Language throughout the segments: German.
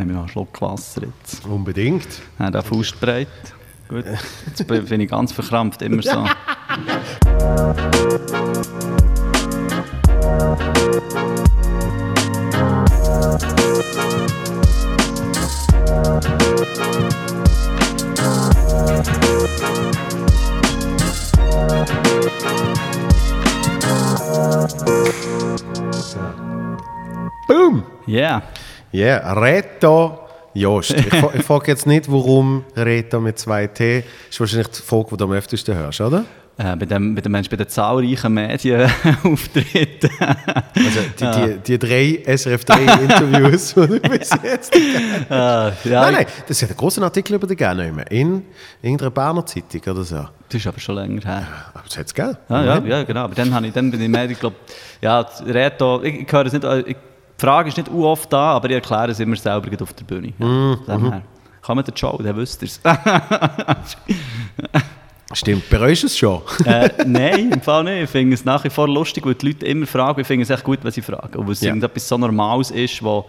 haben wir noch einen Schluck Wasser jetzt. Unbedingt. Ja, der Faust breit. Gut, jetzt bin ich ganz verkrampft, immer so. Boom! Yeah. Ja, yeah. Reto Jost. Ich, ich frage jetzt nicht, warum Reto mit zwei T. Das ist wahrscheinlich die Frage, die du am öftesten hörst, oder? Äh, bei, dem, bei, dem, Mensch, bei den zahlreichen Medienauftritten. Also die, die, die drei SRF3-Interviews, die du bis jetzt äh, ja, Nein, nein, das ist ein großer Artikel über den gerne in irgendeiner Berner Zeitung oder so. Das ist aber schon länger her. Aber das hat es gegeben. Ja, ja, ja, genau. Aber dann, habe ich, dann bin ich mehr, ich glaube, ja, Reto, ich, ich höre es nicht, äh, ich, die Frage ist nicht u oft da, aber ich erkläre es immer selber auf der Bühne. Ja, Mhm. Kann man den Show, dann wüsst ihr es. Stimmt, bereust du es schon? äh, nein, im Fall nicht. Ich finde es nach wie vor lustig, weil die Leute immer fragen. Ich finde es echt gut, wenn sie fragen. Und weil es Ja. irgendetwas so Normales ist, was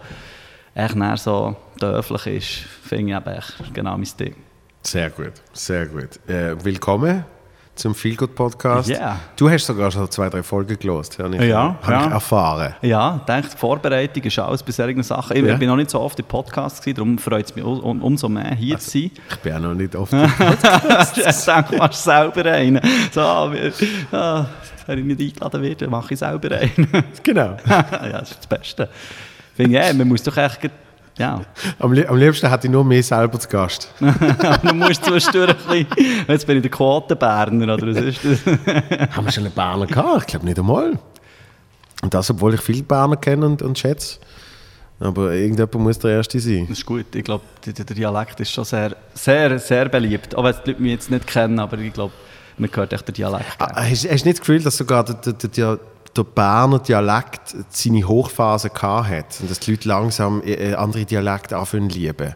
echt näher so dörflich ist, finde ich eben echt genau mein Ding. Sehr gut, sehr gut. Äh, willkommen zum Feelgood Podcast. Ja. Du hast sogar schon zwei, drei Folgen gelost, habe ich, Ja, habe ja. ich erfahren. Ja, denke, die Vorbereitung ist alles bei solchen Sachen. Ich, Ja. ich bin noch nicht so oft im Podcast, gewesen, darum freut es mich um, um, umso mehr, hier Also, zu sein. Ich bin auch noch nicht oft. ich denke, du machst selber einen. So, wir- ah, wenn ich nicht eingeladen werde, mache ich selber einen. genau. ja, das ist das Beste. Ich finde, ja, man muss doch echt... Ja, Am, li am liebsten hätte ich nur mich selber zu Gast. du musst zwischendurch ein bisschen... Jetzt bin ich der Quotenberner, oder was ist das? Haben wir schon einen Berner gehabt? Ich glaube nicht einmal. Und das, obwohl ich viele Berner kenne und, und schätze. Aber irgendjemand muss der Erste sein. Das ist gut. Ich glaube, der, der Dialekt ist schon sehr, sehr, sehr beliebt. Auch wenn die Leute mich jetzt nicht kennen, aber ich glaube, man hört echt den Dialekt. Ah, Hast, hast du nicht das Gefühl, dass sogar der, der, der, der, Berner Dialekt seine Hochphase gehabt hat und dass die Leute langsam äh, andere Dialekte anfangen lieben?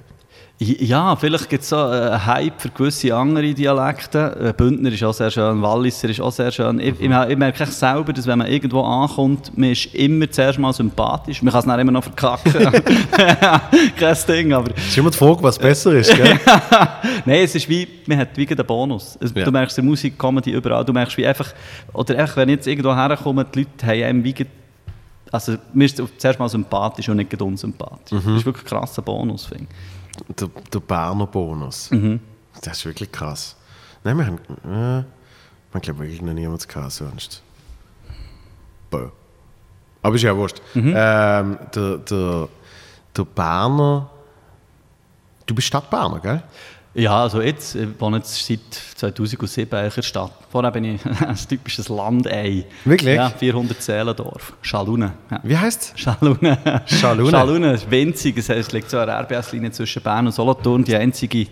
Ja, vielleicht gibt es so einen Hype für gewisse andere Dialekte. Äh, Bündner ist auch sehr schön, Walliser ist auch sehr schön. Ich, ich, ich merke selber, dass wenn man irgendwo ankommt, man ist immer zuerst mal sympathisch. Man kann es dann immer noch verkacken. Kein Ding, aber... Es ist immer die Frage, was besser ist, gell? Nein, es ist wie, man hat wie einen Bonus. Es, Ja. Du merkst in Musik, Comedy, überall, du merkst wie einfach, oder einfach, wenn ich jetzt irgendwo herkomme, die Leute haben einem wie, also mir ist zuerst mal sympathisch und nicht unsympathisch. Das ist wirklich ein krasser Bonus, finde ich. Der, der Berner Bonus. Das ist wirklich krass. Nein, wir haben, äh, man glaube wirklich noch niemand gehabt sonst. Bö. Aber ist ja wurscht. Ähm, der, der, der Berner, du bist Stadtberner, gell? Ja, also jetzt, ich wohne jetzt seit 2007 eigentlich in der Stadt. Vorher bin ich ein typisches Landei. Wirklich? Ja, 400 Seelendorf. Schalune. Ja. Wie heißt Schalune. Schalune? Schalune ist winzig. Es heißt, es liegt so eine RBS-Linie zwischen Bern und Solothurn. Die einzige,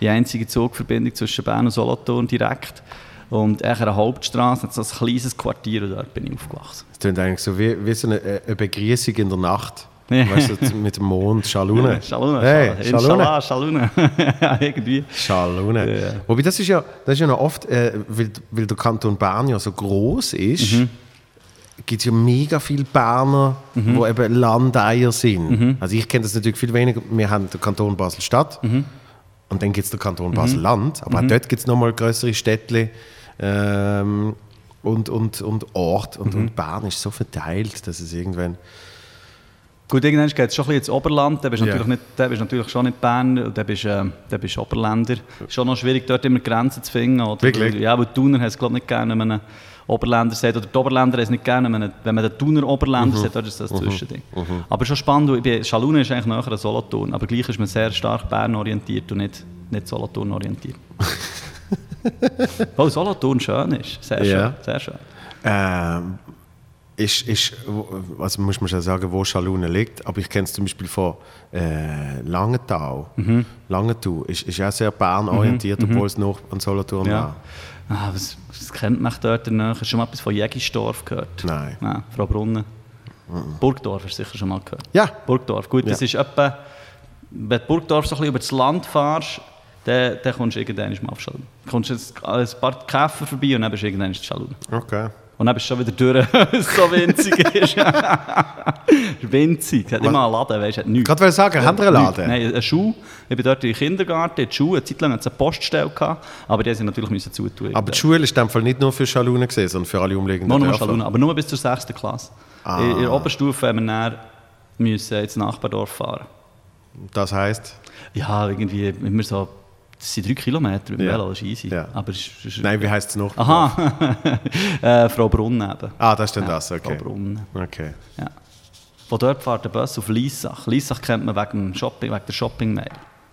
die einzige Zugverbindung zwischen Bern und Solothurn direkt. Und an der Hauptstraße hat so ein kleines Quartier und dort bin ich aufgewachsen. Das klingt eigentlich so wie, wie so eine, äh, eine Begrüßung in der Nacht. Weißt du, mit dem Mond, Schalune. Schalune. Hey, Schalune. Schalune. irgendwie. Schalune. Ja. Wobei, das ist ja, das ist ja noch oft, äh, weil, weil der Kanton Bern ja so groß ist, Mhm. gibt es ja mega viele Berner, Mhm. die eben Landeier sind. Also ich kenne das natürlich viel weniger. Wir haben den Kanton Basel-Stadt Mhm. und dann gibt es den Kanton Basel-Land. Aber auch dort gibt es nochmal größere Städte ähm, und, und, und Ort. Und, Mhm. und Bern ist so verteilt, dass es irgendwann... Gut, irgendwann geht es schon ein bisschen ins Oberland. Da bist du Ja. natürlich, nicht, da bist du natürlich schon nicht Berner, da bist äh, da bist Oberländer. Ist schon noch schwierig, dort immer Grenzen zu finden. Oder? Wirklich? Ja, weil die Thuner haben es glaube ich nicht gerne, wenn man einen Oberländer sagt. Oder die Oberländer haben es nicht gerne, wenn man, wenn man den Thuner Oberländer sagt, dort ist das Zwischending. Aber schon spannend, bin, Schalune ist eigentlich näher an Solothurn, aber gleich ist man sehr stark Bern-orientiert und nicht, nicht Solothurn-orientiert. Weil Solothurn schön ist. Sehr schön. Ja. Sehr schön. Ähm, ist, ist, also muss man schon sagen, wo Schalune liegt, aber ich kenne es zum Beispiel von äh, Langenthal. Mhm. Langenthal ist, ist auch sehr Bern-orientiert, obwohl es noch an Solothurn Ja. war. Ah, was, was kennt mich dort danach? Hast du schon mal etwas von Jägisdorf gehört? Nein. Nein, Frau Brunnen. Burgdorf hast du sicher schon mal gehört. Ja. Burgdorf, gut, das Ja. ist etwa, wenn du Burgdorf so ein bisschen über das Land fährst, dann, dann kommst du irgendwann mal auf Schalun. Du kommst jetzt ein paar Käfer vorbei und dann bist du irgendwann in Schalun. Okay. Und dann bist du schon wieder durch, weil es so winzig ist. winzig. Es hat immer einen Laden, weißt du, hat nichts. Gerade wollte ich sagen, haben wir einen Laden? Nein, eine Schule. Ich bin dort im Kindergarten, in der Schule. Eine Zeit lang hat es eine Poststelle gehabt, aber die haben natürlich müssen zutun. Aber die Schule ist in dem Fall nicht nur für Schalunen sondern für alle umliegenden Nur, nur aber nur bis zur 6. Klasse. Ah. In, in der Oberstufe haben wir dann müssen ins Nachbardorf fahren. Das heisst? Ja, irgendwie immer so, das sind drei Kilometer mit dem Ja. Velo, das ist easy. Ja. Aber ist, ist Nein, wie heisst es noch? Aha, äh, Frau Brunn eben. Ah, das ist dann Ja, das, okay. Frau Brunn, Okay. ja. Von dort fährt der Bus auf Liesach. Liesach kennt man wegen, dem Shopping, wegen der Shopping-Mail.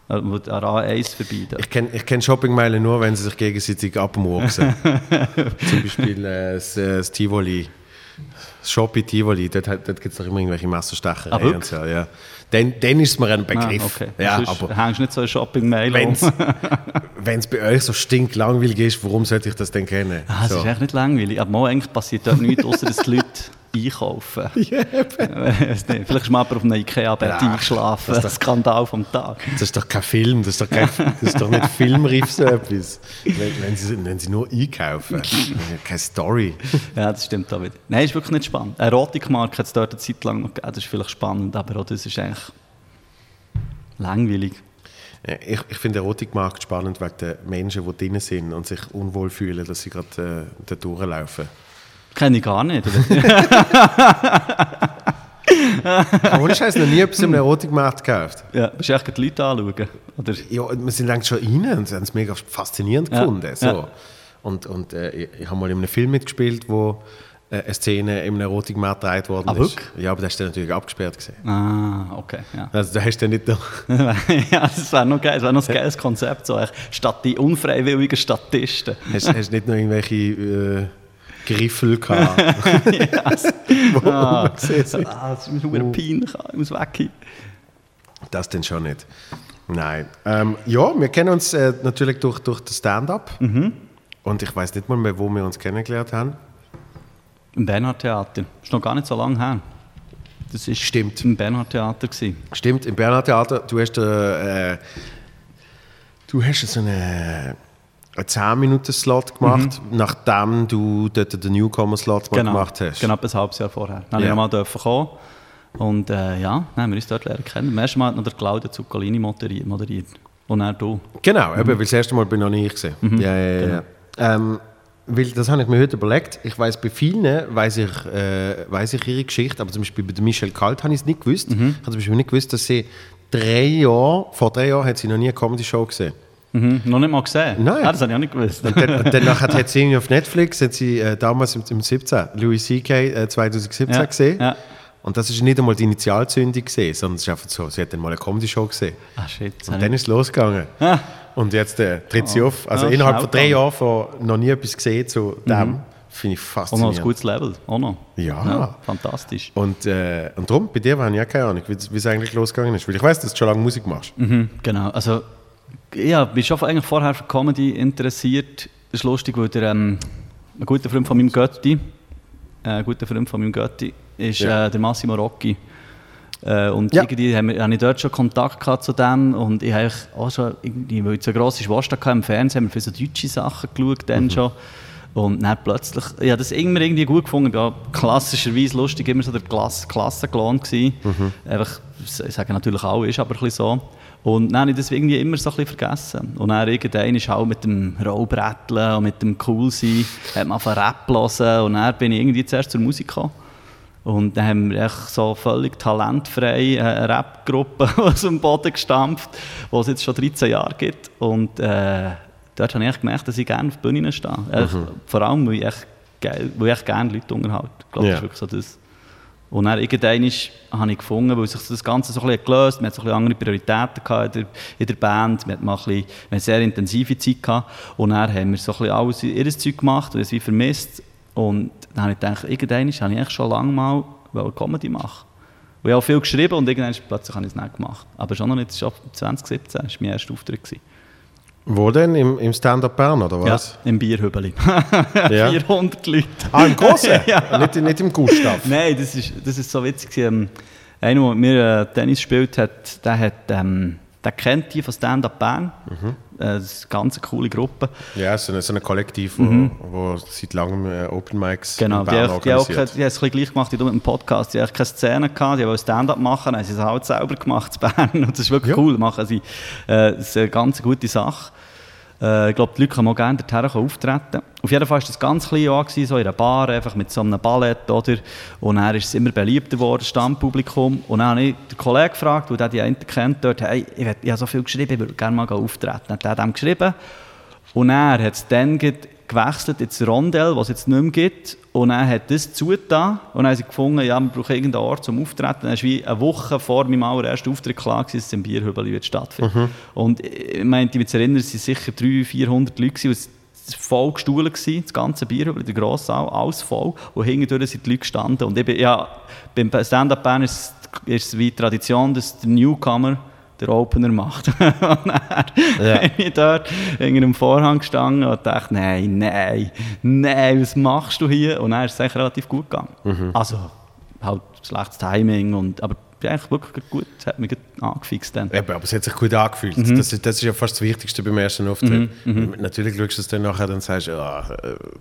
Äh, Wo an A1 vorbei dort. Ich kenne ich kenn Shoppingmeilen nur, wenn sie sich gegenseitig abmurksen. Zum Beispiel äh, das, äh, das Tivoli. Das Shoppi Tivoli, dort, dort gibt es doch immer irgendwelche Messerstechereien. Ah, und so, ja. Dann, dann ist es mir ein Begriff. Ah, okay. ja, Sonst aber hängst nicht so eine Shopping-Mail wenn es bei euch so stinklangweilig ist, warum sollte ich das denn kennen? Ah, es so. ist echt nicht langweilig. Aber mal, eigentlich passiert dort nichts, außer dass die Leute einkaufen. Weiss nicht, Vielleicht ist mal auf einem Ikea-Bett eingeschlafen. Das ist der Skandal vom Tag. Das ist doch kein Film, das ist doch, kein, das ist doch nicht filmreif so etwas. Wenn, wenn, sie, wenn sie nur einkaufen, keine Story. Ja, das stimmt auch wieder. Nein, ist wirklich nicht spannend. Eine Erotikmarke hat es dort eine Zeit lang noch gegeben. Das ist vielleicht spannend, aber auch das ist eigentlich langweilig. Ich, ich finde den Erotikmarkt spannend wegen den Menschen, die drin sind und sich unwohl fühlen, dass sie gerade äh, da durchlaufen. Kenne ich gar nicht. Ohne Scheiß noch nie etwas im Erotikmarkt gekauft. ja, bist du echt die Leute anschauen? Oder? Ja, wir sind längst schon rein und sie haben es mega faszinierend Ja, gefunden. So. ja. Und, und äh, ich, ich habe mal in einem Film mitgespielt, wo äh, eine Szene im Erotikmarkt gedreht worden Ah, ist. Ja, aber das ist dann natürlich abgesperrt gesehen. Ah, okay. Ja. Also da hast du nicht noch... ja, das wäre noch geil. Das wäre noch ein geiles Konzept. So, statt die unfreiwilligen Statisten. Hast, hast nicht noch irgendwelche äh, Griffel gehabt, wo Ah, gesehen ah, das ist mir wieder peinlich. Ich muss weg. Das denn schon nicht. Nein. Ähm, ja, wir kennen uns äh, natürlich durch, durch das Stand-up. Mhm. Und ich weiß nicht mal mehr, wo wir uns kennengelernt haben. Im Bernhard Theater. Das ist noch gar nicht so lange her. Das war Stimmt. im Bernhard Theater. gewesen. Stimmt, im Bernhard Theater, du hast, äh, äh, du hast so eine, einen 10-Minuten-Slot gemacht, nachdem du dort den Newcomer-Slot mal gemacht hast. Genau, ein halbes Jahr vorher. Dann Ja. ja. durfte ich mal kommen. Und äh, ja, dann haben wir uns dort lernen kennen. Am ersten Mal hat noch der Claudio Zuccolini moderiert. moderiert. Und dann du. Genau, eben, weil das erste Mal bin noch nie ich gesehen. Ja, ja, ja. ja. Ähm, weil das habe ich mir heute überlegt. Ich weiß bei vielen weiß ich, äh, weiß ich ihre Geschichte, aber zum Beispiel bei Michelle Kalt habe ich es nicht gewusst. Ich habe zum Beispiel nicht gewusst, dass sie drei Jahre, vor drei Jahren hat sie noch nie eine Comedy-Show gesehen. Mhm. Noch nicht mal gesehen? Nein. Ah, das habe ich auch nicht gewusst. Und, dann, und hat, sie irgendwie auf Netflix, hat sie äh, damals im, im 17, Louis C.K. Äh, 2017 Ja, gesehen. ja. Und das ist nicht einmal die Initialzündung gesehen, sondern es ist einfach so, sie hat dann mal eine Comedy-Show gesehen. Ah, shit. Und dann ist es losgegangen. Ah. Und jetzt äh, tritt sie Oh. auf. Also Ja, innerhalb von drei. Jahren von noch nie etwas gesehen zu dem, finde ich ich- Und noch faszinierend. ein gutes Level. Auch noch. Ja. fantastisch. Und, äh, und darum, bei dir habe ich auch keine Ahnung, wie wie es eigentlich losgegangen ist. Weil ich weiß, dass du schon lange Musik machst. Mhm, genau. Also, ja, ich bin schon eigentlich vorher für Comedy interessiert. Das ist lustig, weil der, ähm, ein guter Freund von meinem Götti, äh, ein guter Freund von meinem Götti, ist Ja. äh, der Massimo Rocchi. Äh, und Ja. irgendwie habe ich dort schon Kontakt gehabt zu dem und ich habe auch schon, irgendwie, weil ich so grosse Schwester hatte im Fernsehen, haben wir für so deutsche Sachen geschaut dann schon. Und dann plötzlich, ich habe das immer irgendwie gut gefunden, ich war klassischerweise lustig, immer so der Klasse, Klassenklon gewesen. Einfach, ich sage natürlich auch, ist aber ein bisschen so. Und dann habe ich das irgendwie immer so ein bisschen vergessen. Und dann irgendwann ist auch mit dem Rollbretteln und mit dem Coolsein, hat man von Rap hören und dann bin ich irgendwie zuerst zur Musik gekommen. Und dann haben wir echt so völlig talentfrei eine Rap-Gruppe aus dem Boden gestampft, die es jetzt schon 13 Jahre gibt. Und äh, dort habe ich gemerkt, dass ich gerne auf Bühnen stehe. Echt, Vor allem, weil ich echt, geil, weil ich gerne Leute unterhalte. Ich glaube, Ja. das ist wirklich so das. Und dann irgendwann habe ich gefunden, weil sich das Ganze so ein bisschen gelöst man hat so ein andere Prioritäten in der, in der Band, man hat mal ein bisschen, haben sehr intensive Zeit gehabt und dann haben wir so ein bisschen alles ihr Zeug gemacht und es wie vermisst und dann habe ich gedacht, irgendwann habe ich eigentlich schon lange mal wollte Comedy machen. Und ich habe viel geschrieben und irgendwann plötzlich habe ich es nicht gemacht. Aber schon noch nicht, schon 2017 war mein erster Auftritt. Gewesen. Wo denn? Im, im Stand-Up Bern, oder was? Ja, im Bierhübeli. Ja. 400 Leute. Ah, im Großen? Ja. nicht, nicht im Gustav? Nein, das ist, das ist so witzig. Ähm, einer, der mit mir äh, Tennis gespielt hat, der hat, ähm, der kennt die von Stand-Up Bern. Mhm. Äh, Das ist eine ganz coole Gruppe. Ja, so ein so eine Kollektiv, wo, wo seit langem äh, Open Mics Genau, in die, Bern die, auch organisiert. keine- die haben es ein bisschen gleich gemacht wie du mit dem Podcast. Die haben keine Szene gehabt, die wollten Stand-up machen, haben sie es halt selber gemacht in Bern. Und das ist wirklich Ja. cool, machen sie. Äh, das ist eine ganz gute Sache. Äh, ich glaube, die Leute können auch gerne dorthin auftreten. Auf jeden Fall war das ganz klein Jahr, so in einer Bar, einfach mit so einem Ballett, oder? Und dann ist es immer beliebter geworden, Stammpublikum. Und dann habe ich den Kollegen gefragt, der die einen kennt, dort, hey, ich, will- ich habe so viel geschrieben, ich würde gerne mal auftreten. Dann hat er dem geschrieben. Und er hat es dann gewechselt ins Rondell, was es jetzt nicht mehr gibt. Und er hat das zugetan. Und dann haben sie gefunden, ja, wir brauchen irgendeinen Ort zum Auftreten. Dann war wie eine Woche vor meinem allerersten Auftritt klar, gewesen, dass es im Bierhübel wird stattfinden Und ich meinte, mich zu erinnern, es waren sicher 300, 400 Leute. gewesen. Es war voll gestuhlt, gewesen, das ganze Bierhübel, der grosse Saal, alles voll. Und hinten sind die Leute gestanden. Und ich bin, ja, beim Stand-Up Bern ist, ist es wie Tradition, dass der Newcomer der Opener macht. und dann Ja. bin ich dort hinter einem Vorhang gestanden und dachte, nein, nein, nein, was machst du hier? Und dann ist es eigentlich relativ gut gegangen. Mhm. Also, halt schlechtes Timing, und, aber eigentlich wirklich gut, es hat mich gut angefixt dann. Eben, aber es hat sich gut angefühlt. Mhm. Das, ist, das ist ja fast das Wichtigste beim ersten Auftritt. Natürlich schaust du es dann nachher und sagst, ja,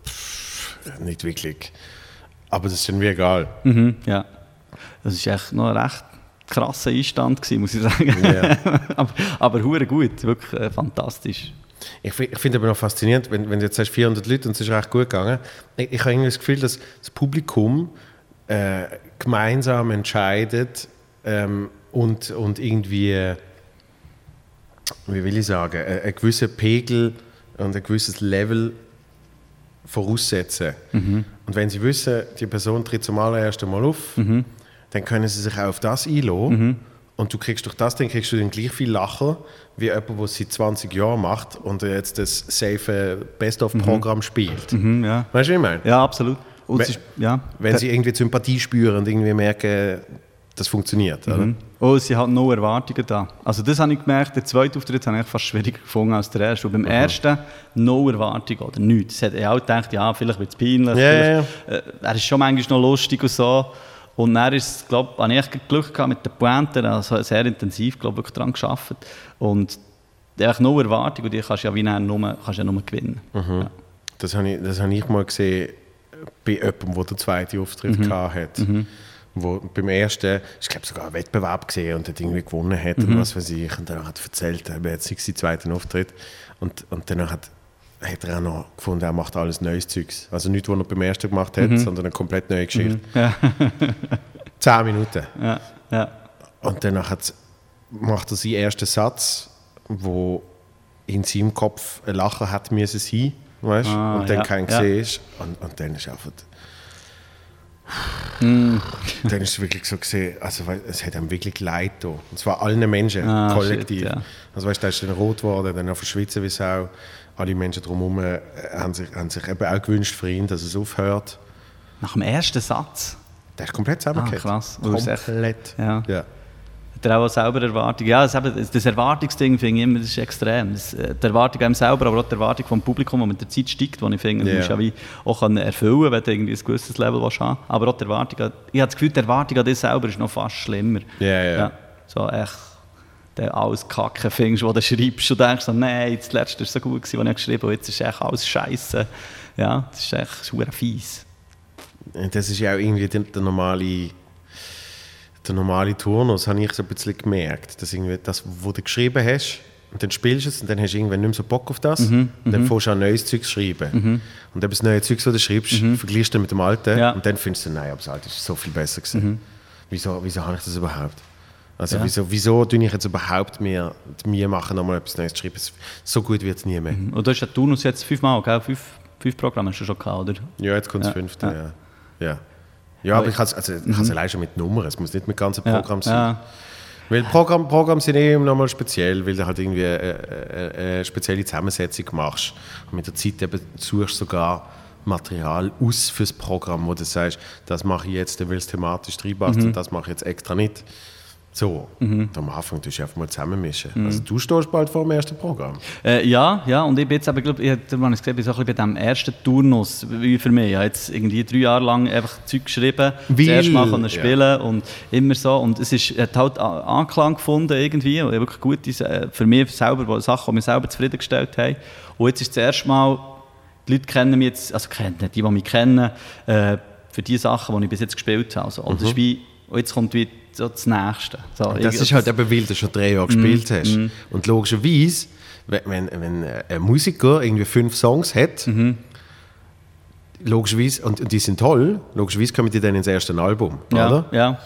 pff, nicht wirklich. Aber das ist dann wie egal. Mhm, ja. Das war echt noch recht krasser Einstand, gewesen, muss ich sagen. Ja. aber, aber hure gut, wirklich äh, fantastisch. Ich, ich finde aber noch faszinierend, wenn, wenn du jetzt sagst 400 Leute und es ist recht gut gegangen. Ich, ich habe irgendwie das Gefühl, dass das Publikum äh, gemeinsam entscheidet ähm, und, und irgendwie, wie will ich sagen, äh, einen gewissen Pegel und ein gewisses Level voraussetzen. Und wenn sie wissen, die Person tritt zum allerersten Mal auf, dann können sie sich auch auf das einlassen. Und du kriegst durch das, dann kriegst du dann gleich viel Lachen, wie jemand, der es seit 20 Jahren macht und jetzt das safe Best-of-Programm spielt. Mhm, ja. Weißt du, was ich meine? ja, absolut. Wenn- ist, ja. Wenn sie irgendwie Sympathie spüren und irgendwie merken, das funktioniert. Oder? Oh, sie hat no Erwartungen da. Also das habe ich gemerkt, der zweite Auftritt habe ich fast schwieriger gefunden als der erste. Und beim ersten no Erwartungen oder nichts. Ich auch gedacht, ja, vielleicht wird es peinlich. Vielleicht, Äh, er ist schon manchmal noch lustig und so. Und dann ist es, glaube habe ich Glück gehabt mit den Pointen, also sehr intensiv, glaube wirklich daran gearbeitet. Und einfach no Erwartungen und die kannst du ja wie nur, kannst ja nur gewinnen. Ja. Das habe ich, das habe ich mal gesehen bei jemandem, der den zweiten Auftritt Mhm. gehabt hat. Wo beim ersten, ich glaube sogar einen Wettbewerb gesehen und hat irgendwie gewonnen hat Mhm. und was weiß ich. Und dann hat er erzählt, er hat jetzt seinen zweiten Auftritt. Und, und dann hat, hat er auch noch gefunden, er macht alles neues Zeugs. Also nicht, was er beim ersten gemacht Mhm. hat, sondern eine komplett neue Geschichte. Zehn Minuten. Ja, ja. Und dann hat, macht er seinen ersten Satz, wo in seinem Kopf ein Lachen hat müssen sein, weißt? Ah, und dann ja, kein ja. gesehen ist. Und, und dann ist einfach... Mm. dann ist es wirklich so gesehen, also es hat ihm wirklich leid da. Und zwar allen Menschen, Ah, kollektiv. shit, ja. Also weißt du, da ist dann rot geworden, dann auf verschwitzen wie Alle Menschen drumherum äh, haben sich, haben sich eben auch gewünscht für ihn, dass es aufhört. Nach dem ersten Satz Der ist komplett zusammengekehrt. Ah, krass. Komplett. Ja. ja. Hat er auch selber Erwartungen? Ja, das, das Erwartungsding finde ich immer das ist extrem. Das, äh, die Erwartung einem selber, aber auch die Erwartung vom Publikum, die mit der Zeit steigt, die ich finde, Ja. du musst auch erfüllen wenn du irgendwie ein gewisses Level willst haben Aber auch die Erwartung, ich habe das Gefühl, die Erwartung an dich selber ist noch fast schlimmer. Ja, ja. So echt, der alles Kacke findest, was du schreibst und denkst so, nein, das letzte war so gut, was ich geschrieben habe, jetzt ist echt alles Scheiße. Ja, das ist echt super fies. Das ist ja auch irgendwie der, der normale der normale Turnus, habe ich so ein bisschen gemerkt. Dass irgendwie das, was du geschrieben hast, und dann spielst du es und dann hast du irgendwann nicht mehr so Bock auf das. Mhm, und dann fängst du an neues Zeug zu schreiben. Und eben das neue Zeug, das du schreibst, vergleichst du mit dem alten Mhm. Ja. Mhm. und dann findest du, nein, aber das alte ist so viel besser gewesen. Wieso, wieso habe ich das überhaupt? Also Ja. wieso, wieso tue ich jetzt überhaupt mir, mir machen, nochmal etwas Neues zu schreiben? So gut wird es nie mehr. Und du hast den Turnus jetzt fünfmal, gell? Fünf, fünf Programme hast du schon gehabt, oder? Ja, jetzt kommt das Ja, fünfte, ja. ja. Ja, ja. aber ich kann es also, kann's allein schon mit Nummern, es muss nicht mit ganzen Ja, Programm sein. ja. Weil Programm, Programm sind eh nochmal speziell, weil du halt irgendwie eine, eine, eine spezielle Zusammensetzung machst. Und mit der Zeit eben suchst du sogar Material aus fürs Programm, wo du sagst, das mache ich jetzt, weil es thematisch reinpasst Mhm. und das mache ich jetzt extra nicht. So, und am Anfang tust du einfach mal zusammenmischen. Also du stehst bald vor dem ersten Programm. Äh, ja, ja, und ich bin jetzt aber, glaub, ich habe es gesehen, bin so ein bisschen bei dem ersten Turnus, wie für mich. Ich habe jetzt irgendwie drei Jahre lang einfach Zeug geschrieben, Weil- das erste Mal können ja. spielen und immer so. Und es ist, hat halt Anklang gefunden irgendwie, und ich wirklich gute, äh, für mich selber, wo- Sachen, die mich selber zufriedengestellt haben. Und jetzt ist das erste Mal, die Leute kennen mich jetzt, also kennen, die, die mich kennen, äh, für die Sachen, die ich bis jetzt gespielt habe. Also, und, das ist wie, und jetzt kommt wie so das Nächste. So, Das irgendwie- ist halt eben, weil du schon drei Jahre gespielt hast. Und logischerweise, wenn, wenn, ein Musiker irgendwie fünf Songs hat, logischerweise, und, und die sind toll, logischerweise kommen die dann ins erste Album, ja, oder? ja.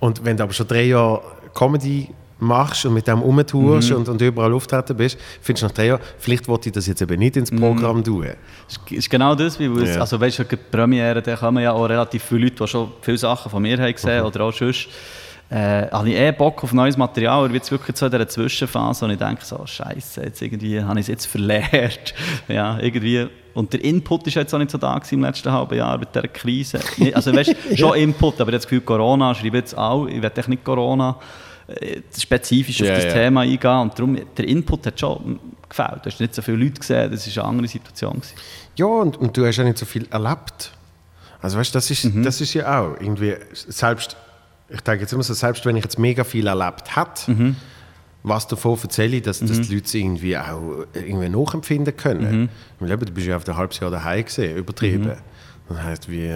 Und wenn du aber schon drei Jahre Comedy machst und mit dem rumtourst Mhm. und, und überall auftreten bist, findest du nach drei Jahren, vielleicht wollte ich das jetzt eben nicht ins Mhm. Programm tun. Es ist genau das, wie Ja. also weißt du, die Premiere, da kommen ja auch relativ viele Leute, die schon viele Sachen von mir haben gesehen Mhm. oder auch sonst. Äh, habe ich eh Bock auf neues Material, wird es wirklich so in dieser Zwischenphase, und ich denke so, Scheiße, jetzt irgendwie habe ich es jetzt verlehrt. ja, irgendwie. Und der Input ist jetzt auch nicht so da im letzten halben Jahr mit dieser Krise. Also weißt, schon Input, aber ich habe das Gefühl, Corona, schreibe jetzt auch, ich echt nicht Corona äh, spezifisch auf Ja, das ja. Thema eingehen und darum, der Input hat schon gefällt. Du hast nicht so viele Leute gesehen, das war eine andere Situation. Gewesen. Ja, und, und du hast ja nicht so viel erlebt. Also weißt das ist, Mhm. das ist ja auch irgendwie, selbst, ich denke jetzt immer so, selbst wenn ich jetzt mega viel erlebt hätte, Mhm. was davon erzähle ich, dass, dass die Leute es irgendwie auch irgendwie nachempfinden können. Mhm. Weil eben, du bist ja auf ein halbes Jahr daheim gesehen, übertrieben. Mhm. Das heißt, wie,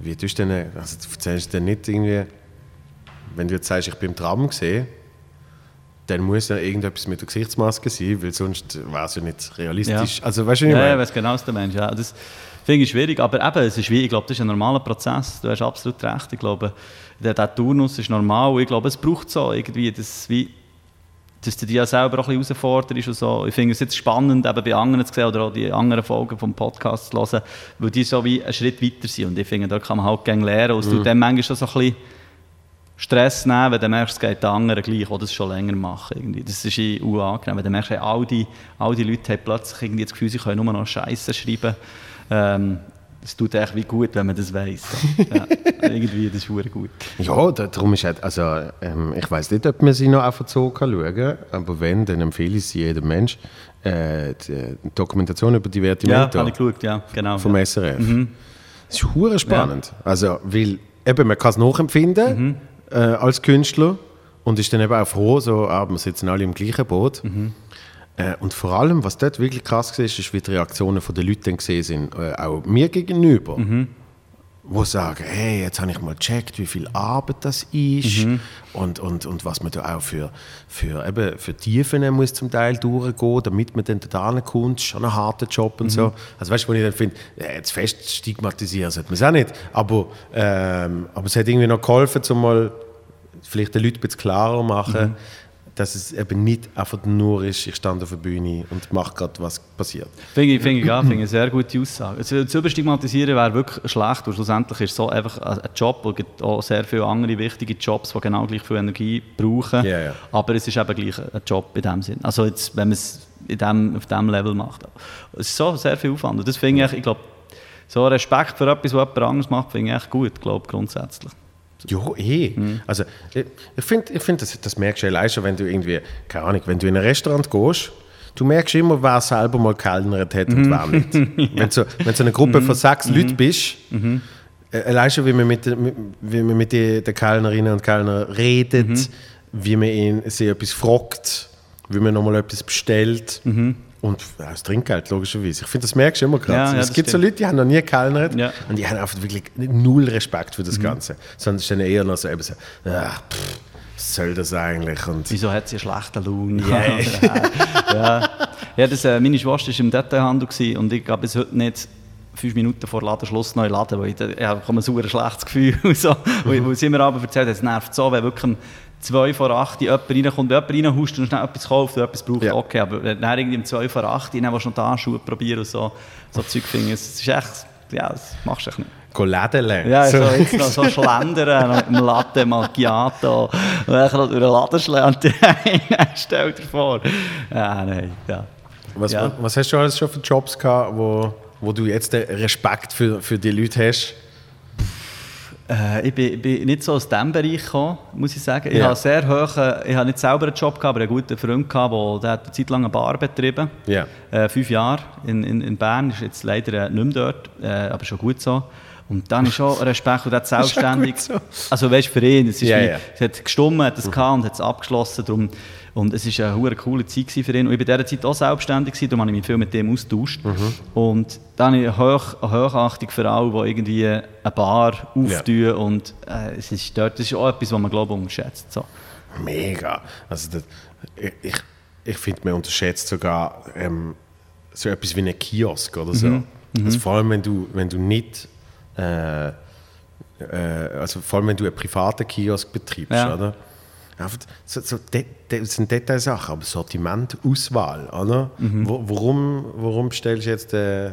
wie tust du denn, also du erzählst dann nicht irgendwie, wenn du jetzt sagst, ich bin im Tram gesehen, dann muss ja irgendetwas mit der Gesichtsmaske sein, weil sonst wäre es ja nicht realistisch. Also weißt du, wie ich Ja, ja, meine? weiß genau, was du meinst. Ja, das finde ich schwierig, aber eben, es ist wie, ich glaube, das ist ein normaler Prozess. Du hast absolut recht. Ich glaube, der, der Turnus ist normal. Ich glaube, es braucht so irgendwie, das wie, dass du dich ja selber auch ein bisschen herausforderst und so. Ich finde es jetzt spannend, eben bei anderen zu sehen oder auch die anderen Folgen vom Podcast zu hören, weil die so wie einen Schritt weiter sind. Und ich finde, da kann man halt gerne lernen. Und es tut dann manchmal schon so ein bisschen Stress nehmen, wenn du merkst, es geht den anderen gleich, oder das schon länger machen. Irgendwie. Das ist eh unangenehm. Wenn du merkst, hey, all, die, all die Leute haben plötzlich irgendwie das Gefühl, sie können nur noch Scheiße schreiben. Ähm, das tut echt wie gut, wenn man das weiss. ja, irgendwie, das ist gut. Ja, da- darum ist halt, also ähm, ich weiß nicht, ob man sie noch einfach so schauen kann, aber wenn, dann empfehle ich sie jedem Mensch. Äh, die Dokumentation über Ja, Divertimento habe ich geschaut, ja, genau. vom ja. SRF. Das ist hure spannend. Also, weil eben, man kann es nachempfinden Mhm. äh, als Künstler und ist dann eben auch froh, so, ah, wir sitzen alle im gleichen Boot. Mhm. Äh, und vor allem, was dort wirklich krass war, ist, wie die Reaktionen der Leute gesehen sind, äh, auch mir gegenüber. Mhm. wo sagen, hey, jetzt habe ich mal gecheckt, wie viel Arbeit das ist und, und, und was man da auch für, für, eben, für Tiefen muss zum Teil durchgehen, damit man dann da kommt, ist schon ein harter Job und so. Also weißt du, wo ich dann finde, jetzt fest stigmatisieren sollte man es auch nicht, aber, ähm, aber es hat irgendwie noch geholfen, um mal vielleicht den Leuten ein bisschen klarer machen, dass es eben nicht einfach nur ist, ich stand auf der Bühne und mache gerade, was passiert. Finde ich, finde ich, ja, finde ich eine sehr gute Aussage. Also, zu überstigmatisieren wäre wirklich schlecht, weil schlussendlich ist es so einfach ein Job, es gibt auch sehr viele andere wichtige Jobs, die genau gleich viel Energie brauchen. Ja, ja. Aber es ist eben gleich ein Job in dem Sinn. Also jetzt, wenn man es in dem, auf diesem Level macht. Es ist so sehr viel Aufwand. Und das finde ich, ich glaube, so Respekt für etwas, was jemand anderes macht, finde ich echt gut, glaube grundsätzlich. Ja, eh. Also, ich, finde, ich find, das, das merkst du ja allein schon, wenn du irgendwie, keine Ahnung, wenn du in ein Restaurant gehst, du merkst immer, wer selber mal kellnert hat und wer nicht. Wenn du wenn du eine Gruppe von sechs Leuten bist, äh, allein schon, wie man mit, wie man mit den, den Kellnerinnen und Kellnern redet, wie man ihn, sie etwas fragt, wie man nochmal etwas bestellt. Und ja, das Trinkgeld, logischerweise. Ich finde, das merkst du immer gerade. Ja, es gibt stimmt. so Leute, die haben noch nie gekellnert und die haben einfach wirklich null Respekt für das mhm. Ganze. Sondern es ist dann eher noch so, eben so ach, pff, was soll das eigentlich? Und Wieso hat sie eine schlechte Laune? Yeah. ja. ja, das, äh, meine Schwester war im Detailhandel und ich glaube es heute nicht fünf Minuten vor Ladenschluss neu laden, weil ich, ich habe ein super schlechtes Gefühl. so. weil, weil sie mir aber erzählt hat, es nervt so, wenn wirklich 2 vor 8 Uhr jemand reinkommt, jemand reinhaust und schnell etwas kauft und etwas braucht, ja. okay. Aber dann irgendwie um 2 vor 8 Uhr, dann willst du noch die Anschuhe probieren und so, so Zeug finden. Es ist echt, ja, das machst du echt nicht. Gehen lernen. Ja, so, so jetzt noch so schlendern mit einem Latte Macchiato und dann durch den Laden schlendern stell dir vor. Ja, nein, ja. Was, ja. was hast du alles schon für Jobs gehabt, wo, wo du jetzt den Respekt für, für die Leute hast? Äh, ich, bin, bin nicht so aus diesem Bereich gekommen, muss ich sagen. Ich Ja. habe sehr hoch, ich habe nicht selber einen Job gehabt, aber einen guten Freund gehabt, der, der hat eine Zeit lang eine Bar betrieben. Ja. Äh, fünf Jahre in, in, in Bern, ist jetzt leider äh, nicht mehr dort, äh, aber schon gut so. Und dann ist schon Respekt, und selbstständig. so. Also weißt du, für ihn, es, ist Ja, wie, es hat gestummt, hat es gehabt und hat es abgeschlossen. Darum, und es war eine hure coole Zeit für ihn. Und ich war in dieser Zeit auch selbstständig, darum habe ich mich viel mit dem austauscht. Und dann habe ich eine, Hoch, eine Hochachtung für alle, die irgendwie eine Bar auftun. Und äh, es ist dort, das ist auch etwas, was man, glaube ich, unterschätzt. So. Mega. Also das, ich, ich, finde, man unterschätzt sogar ähm, so etwas wie einen Kiosk oder so. Also vor allem, wenn du, wenn du nicht, äh, äh, also vor allem, wenn du einen privaten Kiosk betreibst, Ja. oder? Einfach so, so de, das sind Detailsachen, aber Sortiment, Auswahl, oder? Wo, warum, warum bestellst du jetzt äh,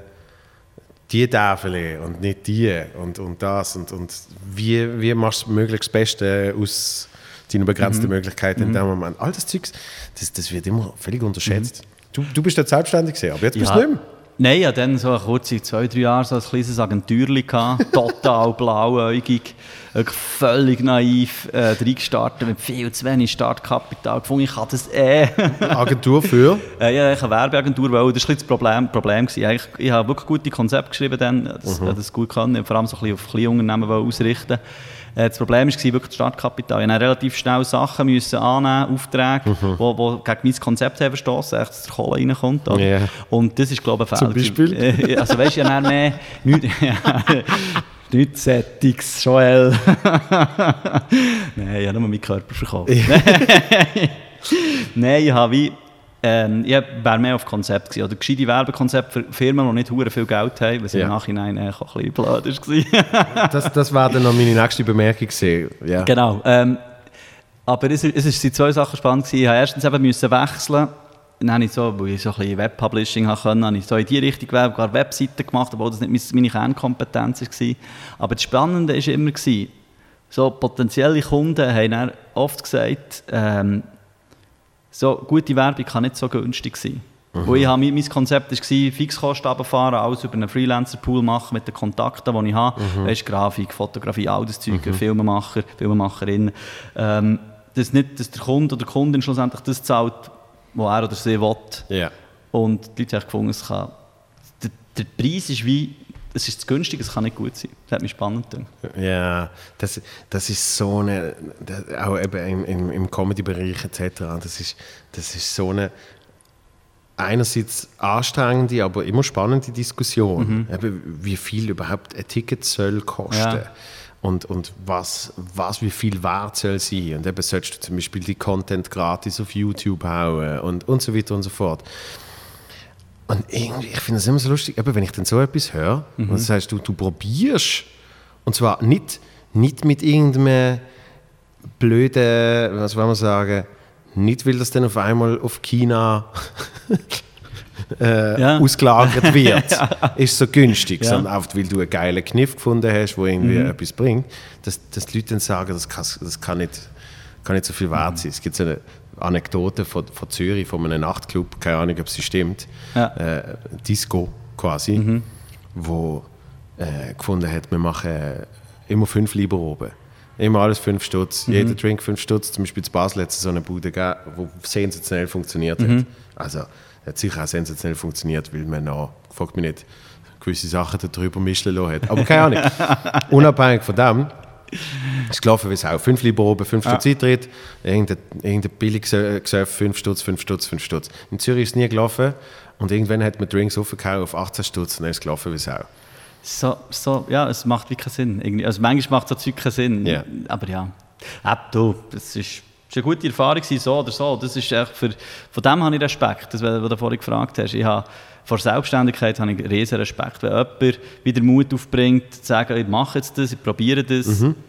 die Tafel und nicht die und, und das und, und wie, wie machst du möglichst das Beste aus deinen begrenzten Möglichkeiten in dem Moment. All das Zeugs, das, das wird immer völlig unterschätzt. Du, du bist dort selbstständig aber jetzt bist du nicht mehr. Nein, ja, dann so eine kurze, zwei, drei Jahre so ein kleines Agentürli gehabt, total blauäugig, wirklich völlig naiv, äh, reingestartet mit viel zu wenig Startkapital, gefunden, ich kann das eh. Agentur für. äh, ja, ich eine Werbeagentur, weil das war das Problem, Problem gewesen. Eigentlich, ich habe wirklich gute Konzepte geschrieben dann, das, Mhm. das gut kann, vor allem so ein bisschen auf kleine Unternehmen ausrichten. Äh, das Problem war wirklich das Startkapital. Ich musste relativ schnell Sachen müssen annehmen, Aufträge, Mhm. wo, wo gegen mein Konzept haben verstoßen, dass der Kohle reinkommt. Ja. Und das ist, glaube ich, ein Zum Fehler. Beispiel? Äh, Also weißt du, ja mehr... Nicht, Nichts Sättiges, Joel. Nein, ich habe nur meinen Körper verkauft. Nein, ich habe wie... Ähm, ich wäre mehr auf Konzept gewesen. Oder gescheite Werbekonzepte für Firmen, die nicht hure viel Geld haben, was Ja. im Nachhinein äh, ein bisschen blöd war. Das, das war dann noch meine nächste Bemerkung. Gewesen. Genau. Ähm, aber es, es sind zwei Sachen spannend gewesen. Ich musste erstens eben müssen wechseln. Dann habe ich so, weil ich so ein bisschen Webpublishing konnte, habe ich so in die Richtung gewählt, sogar Webseiten gemacht, obwohl das nicht meine- Kernkompetenz war. Aber das Spannende war immer, so potenzielle Kunden haben oft gesagt, ähm, so gute Werbung kann nicht so günstig sein. Wo ich habe, mein, Konzept war, Fixkosten runterfahren, alles über einen Freelancer-Pool machen mit den Kontakten, die ich habe. Weißt, Grafik, Fotografie, all das Zeug, Filmemacher, Filmemacherinnen. Ähm, dass nicht dass der Kunde oder die Kundin schlussendlich das zahlt, was er oder sie will. Ja. Und die Leute haben gefunden, es kann, der, der Preis ist wie, es ist zu günstig, es kann nicht gut sein. Das hat mich spannend gedacht. Ja, das, das ist so eine, das, auch eben im, im, im Comedy-Bereich etc., das ist, das ist so eine einerseits anstrengende, aber immer spannende Diskussion, eben, wie viel überhaupt ein Ticket soll kosten. Ja. Und, und was, was wie viel wert soll sein. Und eben sollst du zum Beispiel die Content gratis auf YouTube hauen und, und so weiter und so fort. Und irgendwie, ich finde es immer so lustig, eben, wenn ich dann so etwas höre, und das heißt, du, du probierst, und zwar nicht, nicht mit irgendeinem blöden, was wollen wir sagen, nicht weil das dann auf einmal auf China äh, Ja. ausgelagert wird, ist so günstig, Ja. sondern auch weil du einen geilen Kniff gefunden hast, der irgendwie etwas bringt, dass, dass die Leute dann sagen, das kann, das kann, nicht, kann nicht so viel wert sein. Es gibt so eine Anekdote von, von Zürich, von einem Nachtclub, keine Ahnung, ob sie stimmt, Ja. äh, Disco quasi, wo äh, gefunden hat, wir machen immer fünf Lieber oben. Immer alles fünf Stutz, jeder Drink fünf Stutz. Zum Beispiel in Basel hat es so eine Bude gegeben, die sensationell funktioniert hat. Also, hat sicher auch sensationell funktioniert, weil man noch, fragt mich nicht, gewisse Sachen darüber mischen lassen hat. Aber keine Ahnung. Unabhängig von dem, ist gelaufen wie es auch. Fünf Lieber oben, fünf Stutz Eintritt, irgendein, irgendein billiges äh, Gesöff, fünf Stutz, fünf Stutz, fünf Stutz. In Zürich ist es nie gelaufen und irgendwann hat man Drinks aufgekauft auf 18 Stutz und dann ist es gelaufen wie es auch. So, so, ja, es macht wirklich keinen Sinn. Irgendwie. Also manchmal macht so Zeug keinen Sinn. Ja. Aber ja, Ab, du, das ist, das ist eine gute Erfahrung, so oder so. Das ist echt für, von dem habe ich Respekt, das, was du vorhin gefragt hast. Ich habe, vor Selbstständigkeit habe ich riesen Respekt. Wenn jemand wieder Mut aufbringt, zu sagen, ich mache jetzt das, ich probiere das,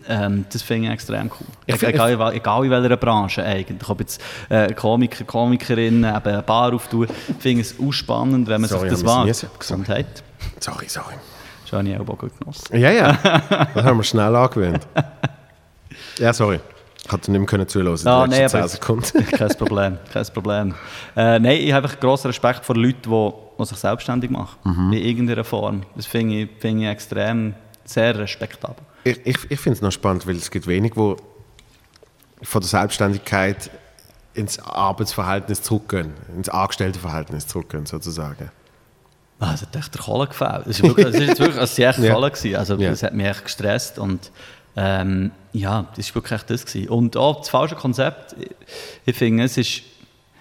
ähm, das finde ich extrem cool. Mhm. Ich- egal, egal, egal in welcher Branche eigentlich. Ob jetzt äh, Komiker, Komikerinnen eben eine Bar auftun, finde ich es auch spannend, wenn man Sorry, sich das wagt. Gesundheit. Sorry, sorry. Schöne Ellbogen genossen. Ja, ja. Das haben wir schnell angewöhnt. Ja, sorry. Ich hatte nicht mehr können zuhören, die Ah, letzten nee, 10 aber- Sekunden. kein Problem, kein Problem. Äh, nein, ich habe einfach grossen Respekt vor Leuten, die, die sich selbstständig machen, Mhm. in irgendeiner Form. Das finde ich, finde ich extrem, sehr respektabel. Ich, ich, ich finde es noch spannend, weil es gibt wenig, wo von der Selbstständigkeit ins Arbeitsverhältnis zurückgehen, ins Angestelltenverhältnis zurückgehen, sozusagen. Es hat echt der Kohle gefällt. Es war wirklich, wirklich ist echt Ja. Kohle. Gewesen. Also, Ja. Das hat mich echt gestresst. Und ähm, ja, das war wirklich echt das. Gewesen. Und auch das falsche Konzept. Ich, ich finde, es ist.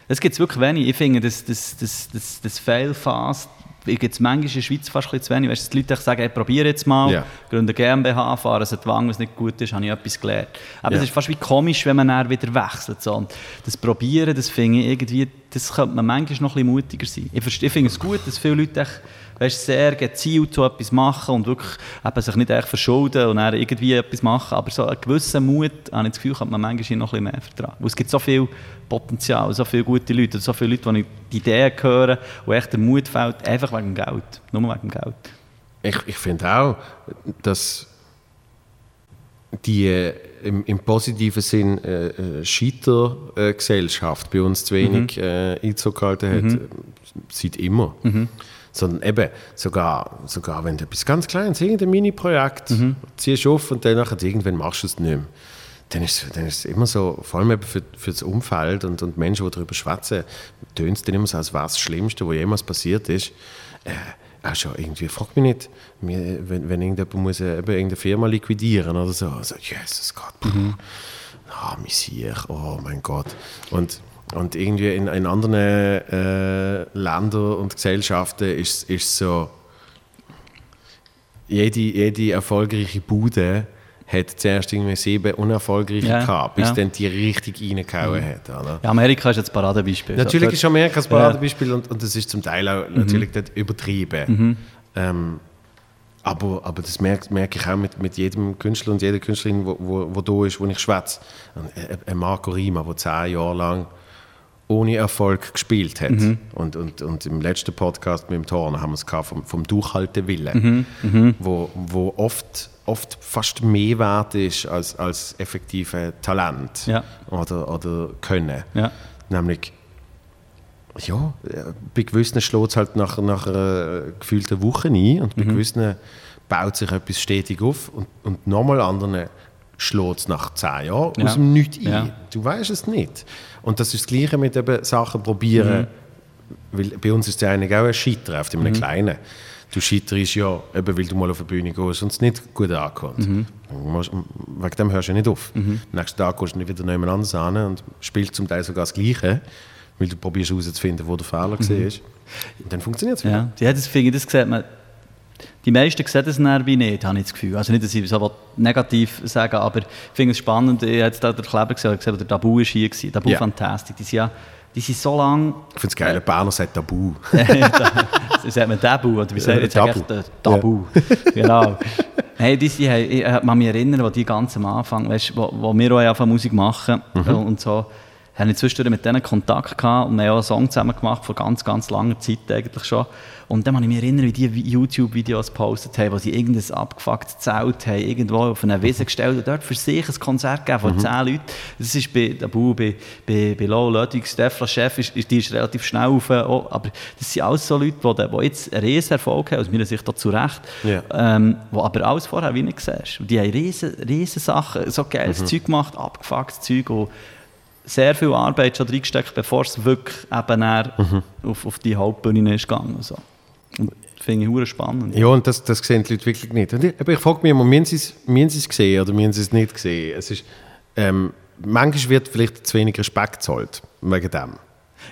Es gibt wirklich wenig. Ich finde, das, das, das, das, das Fail-Fast gibt es manchmal in der Schweiz fast ein bisschen zu wenig. Weißt, du, dass die Leute sagen, hey, probiere jetzt mal, Ja. gründe GmbH, fahren es Wang, was nicht gut ist, habe ich etwas gelernt. Aber Ja. es ist fast wie komisch, wenn man dann wieder wechselt. So. Und das Probieren, das finde ich irgendwie, das könnte man manchmal noch ein bisschen mutiger sein. Ich, ich finde es gut, dass viele Leute weißt, sehr gezielt so etwas machen und wirklich eben sich nicht echt verschulden und dann irgendwie etwas machen. Aber so einen gewissen Mut, habe ich das Gefühl, könnte man manchmal noch ein bisschen mehr vertragen. Weil es gibt so viel Potenzial, so viele gute Leute, so viele Leute, die die Ideen hören, wo echt der Mut fehlt, einfach wegen dem Geld. Nur wegen dem Geld. Ich, ich finde auch, dass die äh, im, im positiven Sinn äh, äh, Scheitergesellschaft bei uns zu wenig äh, Einzug gehalten hat, äh, seit immer. Sondern eben, sogar, sogar wenn du etwas ganz Kleines, irgendein Mini-Projekt ziehst auf und dann nachher irgendwann machst du es nicht mehr. Dann ist, dann ist es immer so, vor allem eben für, für das Umfeld und, und Menschen, die darüber schwätzen, tönt es dann immer so, als wäre das Schlimmste, was jemals passiert ist. Äh, auch schon irgendwie, frag mich nicht, wenn, wenn irgendjemand muss äh, eben irgendeine Firma liquidieren oder so, so Jesus Gott, pff, ah, mein Sieg, oh mein Gott. Und, und irgendwie in, in anderen äh, Ländern und Gesellschaften ist es so, jede, jede erfolgreiche Bude hat zuerst irgendwie sieben unerfolgreiche Ja, gehabt, bis ja. dann die richtig reingehauen hat. Oder? Ja, Amerika ist jetzt Paradebeispiel. Natürlich ist Amerika das Ja. Mhm. Paradebeispiel und, und das ist zum Teil auch natürlich dort übertrieben. Ähm, aber, aber das merke, merke ich auch mit, mit jedem Künstler und jeder Künstlerin, wo, wo, wo da ist, wo ich schwätze. Ein, ein Marco Rima, der zehn Jahre lang ohne Erfolg gespielt hat. Mhm. Und, und, und im letzten Podcast mit dem Turner haben wir es gehabt vom, vom Durchhaltewillen, Mhm. wo, wo oft, oft fast mehr wert ist als, als effektive Talent Ja. oder, oder Können. Ja. Nämlich, ja, bei gewissen schlägt es halt nach, nach einer gefühlten Woche ein und bei Mhm. gewissen baut sich etwas stetig auf und, und nochmal anderen schlägt es nach zehn Jahren Ja. aus dem Nichts ein. Du weißt es nicht. Und das ist das Gleiche mit eben Sachen probieren, Mhm. weil bei uns ist es ja eigentlich auch ein Scheitern auf dem Kleinen. Du scheiterst ja, eben weil du mal auf die Bühne gehst und es nicht gut ankommt. Mhm. Musst- Wegen dem hörst du ja nicht auf. Am nächsten Tag gehst du nicht wieder jemand anders an und spielst zum Teil sogar das Gleiche, weil du probierst herauszufinden, wo der Fehler war. Und dann funktioniert es wieder. Mhm. Ja, ja ich, das sieht man. Die meisten sehen das dann wie nicht, habe ich das Gefühl. Also nicht, dass ich so negativ sagen aber ich finde es spannend. Ich habe jetzt da den Kleber gesehen, gesehen, der Tabu ist hier gewesen. Tabu Ja. Fantastic. Die sind ja, die sind so lang, Ich finde es geil, ein Berner sagt Tabu. wie sagt man Tabu, oder wie sagt jetzt Tabu. Tabu. Tabu. genau. Hey, die, haben- ich kann mich erinnern, wo die ganz am Anfang, weißt, wo, wo wir auch Musik machen Mhm. und so, habe ich zwischendurch mit denen Kontakt gehabt und wir haben auch einen Song zusammen gemacht, vor ganz, ganz langer Zeit eigentlich schon. Und dann kann ich mich erinnern, wie die Vi- YouTube-Videos gepostet haben, wo sie irgendein abgefucktes Zelt haben, irgendwo auf einer Wiese gestellt und dort für sich ein Konzert gegeben von zehn Leuten. Das ist bei Tabu, bei, bei, bei Low Lötig, Stefan Chef, ist, ist, die ist relativ schnell auf, oh, aber das sind alles so Leute, die, die jetzt einen riesen Erfolg haben, aus meiner Sicht auch zu Recht, Ja. ähm, wo aber alles vorher wie nicht siehst. Und Die haben riesen, riesen Sachen, so geiles Zeug gemacht, abgefucktes Zeug und sehr viel Arbeit schon reingesteckt, bevor es wirklich eben dann auf, auf die Hauptbühne ist gegangen. So. Und das finde ich spannend. Ja, und das, das sehen die Leute wirklich nicht. Und ich, aber ich frage mich immer, müssen sie es- müssen sie es gesehen oder müssen sie es nicht gesehen? Es ist, ähm, manchmal wird vielleicht zu wenig Respekt gezollt wegen dem.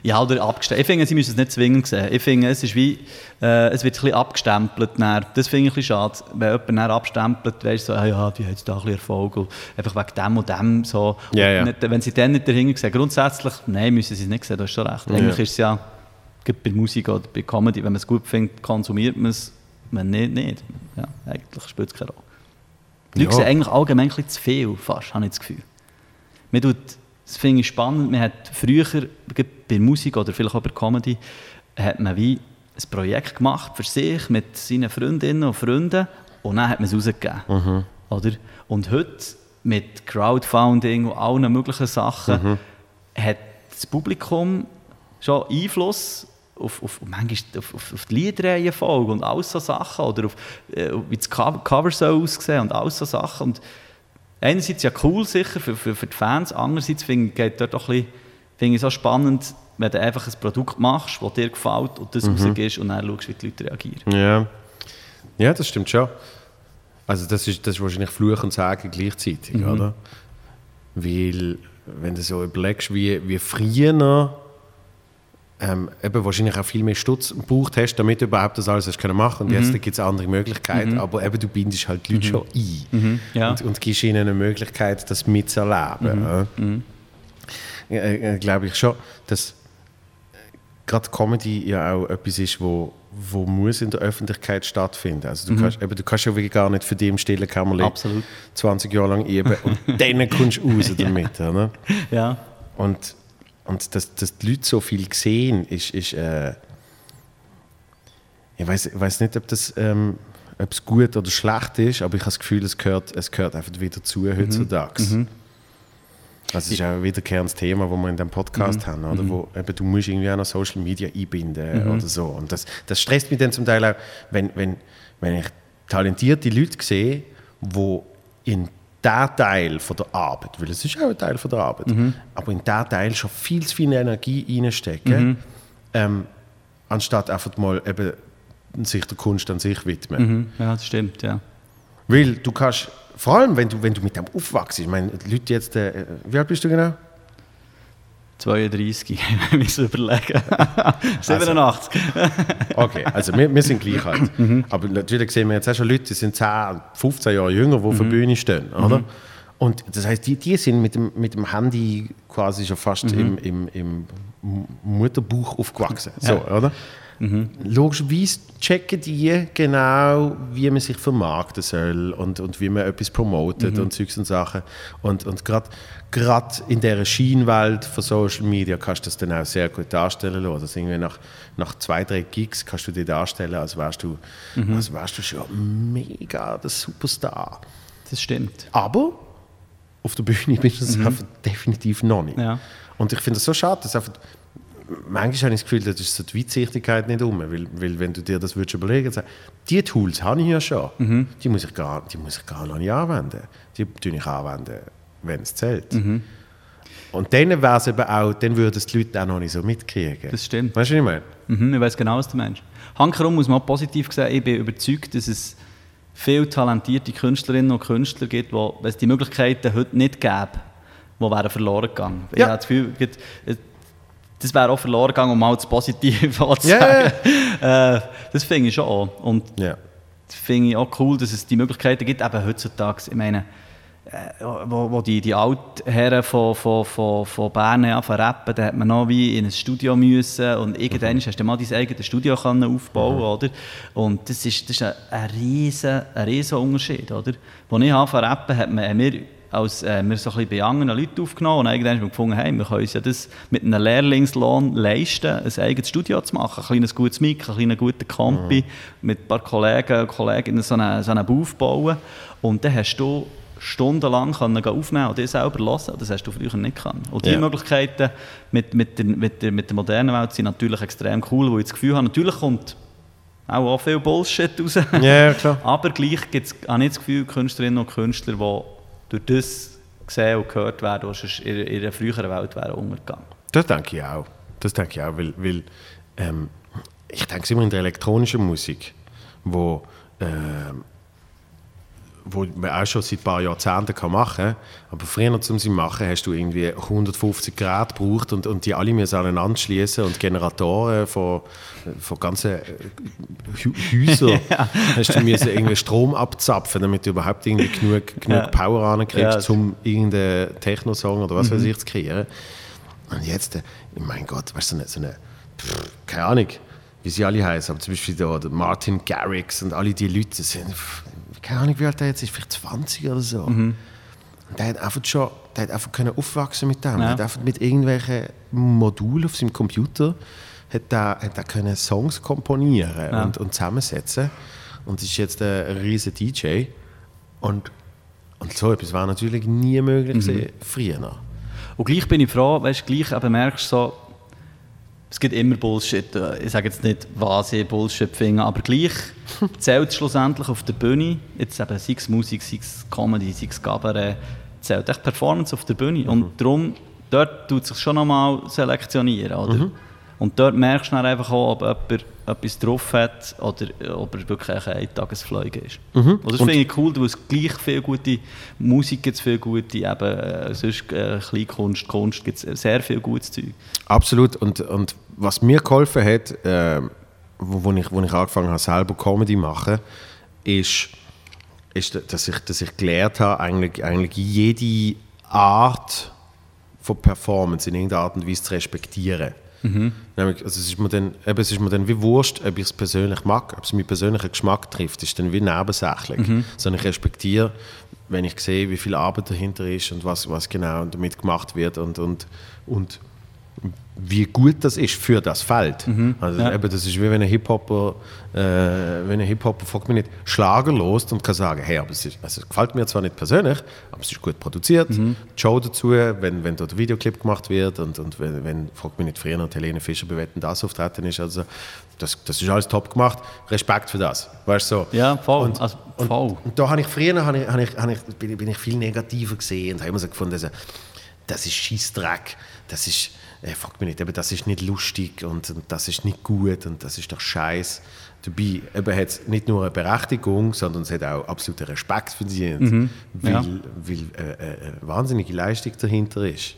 Ja, oder abgestempelt. Ich finde, sie müssen es nicht zwingend sehen. Ich finde, es ist wie, äh, es wird ein bisschen abgestempelt. Dann. Das finde ich ein bisschen schade, wenn jemand dann abstempelt, weißt so, ah, ja, die hat jetzt da ein bisschen Erfolg. Und einfach wegen dem und dem. So. Und ja. Nicht, wenn sie dann nicht dahinter sehen. Grundsätzlich, nein, müssen sie es nicht sehen, du hast schon recht. Eigentlich ist es ja, bei Musik oder bei Comedy, wenn man es gut findet, konsumiert man es. Wenn nicht, nicht. Ja, eigentlich spielt es keine Rolle. Die Leute Ja. sehen eigentlich allgemein ein bisschen zu viel, fast, habe ich das Gefühl. Man tut, das finde ich spannend, man hat früher, bei Musik oder vielleicht auch bei Comedy, hat man wie ein Projekt gemacht für sich mit seinen Freundinnen und Freunden und dann hat man es rausgegeben. Oder? Und heute mit Crowdfunding und allen möglichen Sachen hat das Publikum schon Einfluss auf, auf, manchmal auf, auf, auf die Liedreihenfolge und all so Sachen oder auf, äh, wie das Cover so aussehen und all so Sachen. Und einerseits ja cool sicher für, für, für die Fans, andererseits finde ich dort auch ein bisschen, finde ich so spannend, wenn du einfach ein Produkt machst, das dir gefällt und das mhm. rausgehst und dann schaust, wie die Leute reagieren. Ja, ja das stimmt schon. Also das ist, das ist wahrscheinlich Fluch und Sagen gleichzeitig, mhm. oder? Weil, wenn du so überlegst, wie, wie früher ähm, eben wahrscheinlich auch viel mehr Stutz gebraucht hast, damit du überhaupt das alles hast können machen. Und mhm. jetzt gibt es andere Möglichkeiten, mhm. aber eben du bindest halt die Leute mhm. schon ein mhm. ja. und, und gibst ihnen eine Möglichkeit, das mitzuerleben. Mhm. mhm. Ja, äh, äh, Glaube ich schon, dass gerade Comedy ja auch etwas ist, wo, wo muss in der Öffentlichkeit stattfinden. Also du, mhm. kannst, eben, du kannst ja wirklich gar nicht für die im stillen Kämmerlein 20 Jahre lang üben und dann kommst du raus damit. Oder? ja. Und und dass, dass die Leute so viel sehen, ist, ist äh, ich weiß weiß nicht, ob das ähm, ob es gut oder schlecht ist, aber ich habe das Gefühl, es gehört, es gehört einfach wieder zu mhm. heutzutage. Mhm. Das ist auch ein wiederkehrendes Thema, das wir in diesem Podcast mhm. haben, oder? Mhm. Wo eben, du musst irgendwie auch noch Social Media einbinden mhm. oder so. Und das, das stresst mich dann zum Teil auch, wenn, wenn, wenn ich talentierte Leute sehe, die in der Teil von der Arbeit, weil es ist auch ein Teil von der Arbeit, mhm. aber in der Teil schon viel zu viel Energie reinstecken, mhm. ähm, anstatt einfach mal eben sich der Kunst an sich widmen. Mhm. Ja, das stimmt, ja. Weil du kannst, vor allem wenn du, wenn du mit dem aufwachst, ich meine, die Leute jetzt, äh, wie alt bist du genau? 32, wenn ich es überlegen. 87. Also, okay, also wir, wir sind gleich alt. Mhm. Aber natürlich sehen wir jetzt auch schon Leute, die sind 10, 15 Jahre jünger, die mhm. auf der mhm. Bühne stehen. Oder? Mhm. Und das heißt, die, die sind mit dem, mit dem Handy quasi schon fast im, im, im Mutterbuch aufgewachsen. So, ja. oder? Mhm. Logischerweise checken die genau, wie man sich vermarkten soll und, und wie man etwas promotet mhm. und Zeugs und Sachen. Und, und gerade in dieser Schienenwelt von Social Media kannst du das dann auch sehr gut darstellen lassen. Also irgendwie nach, nach zwei, drei Gigs kannst du dich darstellen, als wärst du, mhm. als wärst du schon mega der Superstar. Das stimmt. Aber auf der Bühne bist du es mhm. definitiv noch nicht. Ja. Und ich finde es so schade, dass einfach manchmal habe ich das Gefühl, das ist so die Weitsichtigkeit nicht um, weil, weil wenn du dir das würdest überlegen würdest, die Tools habe ich ja schon, mhm. die, muss ich gar, die muss ich gar noch nicht anwenden. Die tue ich anwenden, wenn es zählt. Mhm. Und dann wäre es eben auch, dann würden es die Leute auch noch nicht so mitkriegen. Das stimmt. Weißt du, was ich meine? Mhm, ich weiß genau, was du meinst. Hankerum muss man auch positiv sagen, ich bin überzeugt, dass es viele talentierte Künstlerinnen und Künstler gibt, wo, wenn es die Möglichkeiten heute nicht gäbe, die wären verloren gegangen. Ja. Ich habe das Gefühl, das wäre auch verloren gegangen, um mal das Positive zu sagen. Yeah. Äh, das finde ich schon auch. Und yeah. das finde ich auch cool, dass es die Möglichkeiten gibt, eben heutzutage, ich meine, äh, wo, wo die, die Altherren von, von, von, von Bern anfangen rappen, da hat man noch wie in ein Studio müssen und irgendwann mhm. hast du mal dein eigenes Studio aufbauen mhm. oder? Und das ist, das ist ein, ein, riesen, ein riesen Unterschied, oder? Als ich anfangen rappen, hat man, haben wir als äh, wir so ein bisschen bei anderen Leuten aufgenommen und irgendwann haben wir gefunden, hey, wir können uns ja das mit einem Lehrlingslohn leisten, ein eigenes Studio zu machen, ein kleines gutes Mic, ein kleiner guter Kompi, mhm. mit ein paar Kollegen und Kolleginnen so einen, so einen Booth bauen und dann hast du stundenlang können aufnehmen und dir selber hören. Das hast du früher nicht können. Und diese ja. Möglichkeiten mit, mit, der, mit, der, mit der modernen Welt sind natürlich extrem cool, wo ich das Gefühl habe, natürlich kommt auch, auch viel Bullshit raus. Ja, klar. Aber gleich gibt es auch nicht das Gefühl, Künstlerinnen und Künstler, die durch das gesehen und gehört werden, was in, in einer früheren Welt wäre untergegangen. Das denke ich auch. Das denke ich auch, weil, weil ähm, ich denke immer in der elektronischen Musik, wo ähm, wo man auch schon seit ein paar Jahrzehnten kann machen kann. Aber früher, um sie zu machen, hast du irgendwie 150 Grad gebraucht und, und die alle müssen aneinander schließen und Generatoren von, von ganzen äh, Häusern ja. hast du müssen irgendwie Strom abzapfen, damit du überhaupt irgendwie genug, genug ja. Power ankriegst, ja. um irgendeinen Techno-Song oder was mhm. weiß ich zu kreieren. Und jetzt, äh, mein Gott, weißt du, so eine, so eine pff, keine Ahnung, wie sie alle heißen, aber zum Beispiel da, Martin Garrix und alle die Leute sind keine Ahnung, wie alt er jetzt ist, vielleicht 20 oder so. Mhm. Der hat einfach schon, der hat einfach können aufwachsen mit dem. Ja. Der hat einfach mit irgendwelchen Modulen auf seinem Computer hat der, hat der können Songs komponieren ja. und, und zusammensetzen. Und ist jetzt ein riesiger DJ. Und, und so etwas war natürlich nie möglich mhm. früher. Und gleich bin ich froh, weißt du, gleich merkst so, es gibt immer Bullshit. Ich sage jetzt nicht, was ich Bullshit finde, aber gleich zählt es schlussendlich auf der Bühne, jetzt eben sei es Musik, sei es Comedy, sei es Cabaret, zählt echt Performance auf der Bühne. Mhm. Und darum, dort tut es sich schon nochmal selektionieren, oder? Mhm. Und dort merkst du dann einfach auch, ob jemand etwas drauf hat oder ob er wirklich ein Tagesfleuge ist. Mhm. Und das finde ich cool, weil es gleich viel gute Musik gibt, viel gute eben, äh, sonst äh, Kleinkunst, Kunst, gibt es sehr viel gutes Zeug. Absolut. Und, und was mir geholfen hat, äh, wo, wo, ich, wo ich angefangen habe, selber Comedy zu machen, ist, ist dass, ich, dass ich gelernt habe, eigentlich, eigentlich jede Art von Performance in irgendeiner Art und Weise zu respektieren. Mhm. Nämlich, also es, ist mir dann, eben, es ist mir dann wie wurscht, ob ich es persönlich mag, ob es meinen persönlichen Geschmack trifft, ist dann wie nebensächlich. Mhm. Sondern ich respektiere, wenn ich sehe, wie viel Arbeit dahinter ist und was, was genau damit gemacht wird und, und, und wie gut das ist für das Feld. Mhm, also ja. eben, das ist wie wenn ein Hip-Hopper, äh, wenn ein Hip-Hopper, fragt mich nicht, Schlager lost und kann sagen, hey, aber es, ist, also es gefällt mir zwar nicht persönlich, aber es ist gut produziert, mhm. die Show dazu, wenn, wenn dort ein Videoclip gemacht wird und, und wenn, wenn fragt mich nicht, früher noch Helene Fischer bewetten, das auftreten ist, also das, das ist alles top gemacht, Respekt für das, weißt so. Ja, voll. Und, also, voll. Und, und, da habe ich früher, habe ich, habe ich, habe ich, bin, bin ich viel negativer gesehen und habe immer so gefunden, also, das ist Scheißdreck, das ist äh, fragt mich nicht, eben, das ist nicht lustig und, und, das ist nicht gut und das ist doch scheiß. Dabei eben hat es nicht nur eine Berechtigung, sondern es hat auch absoluten Respekt verdient, mhm. weil, ja. weil äh, äh, eine wahnsinnige Leistung dahinter ist.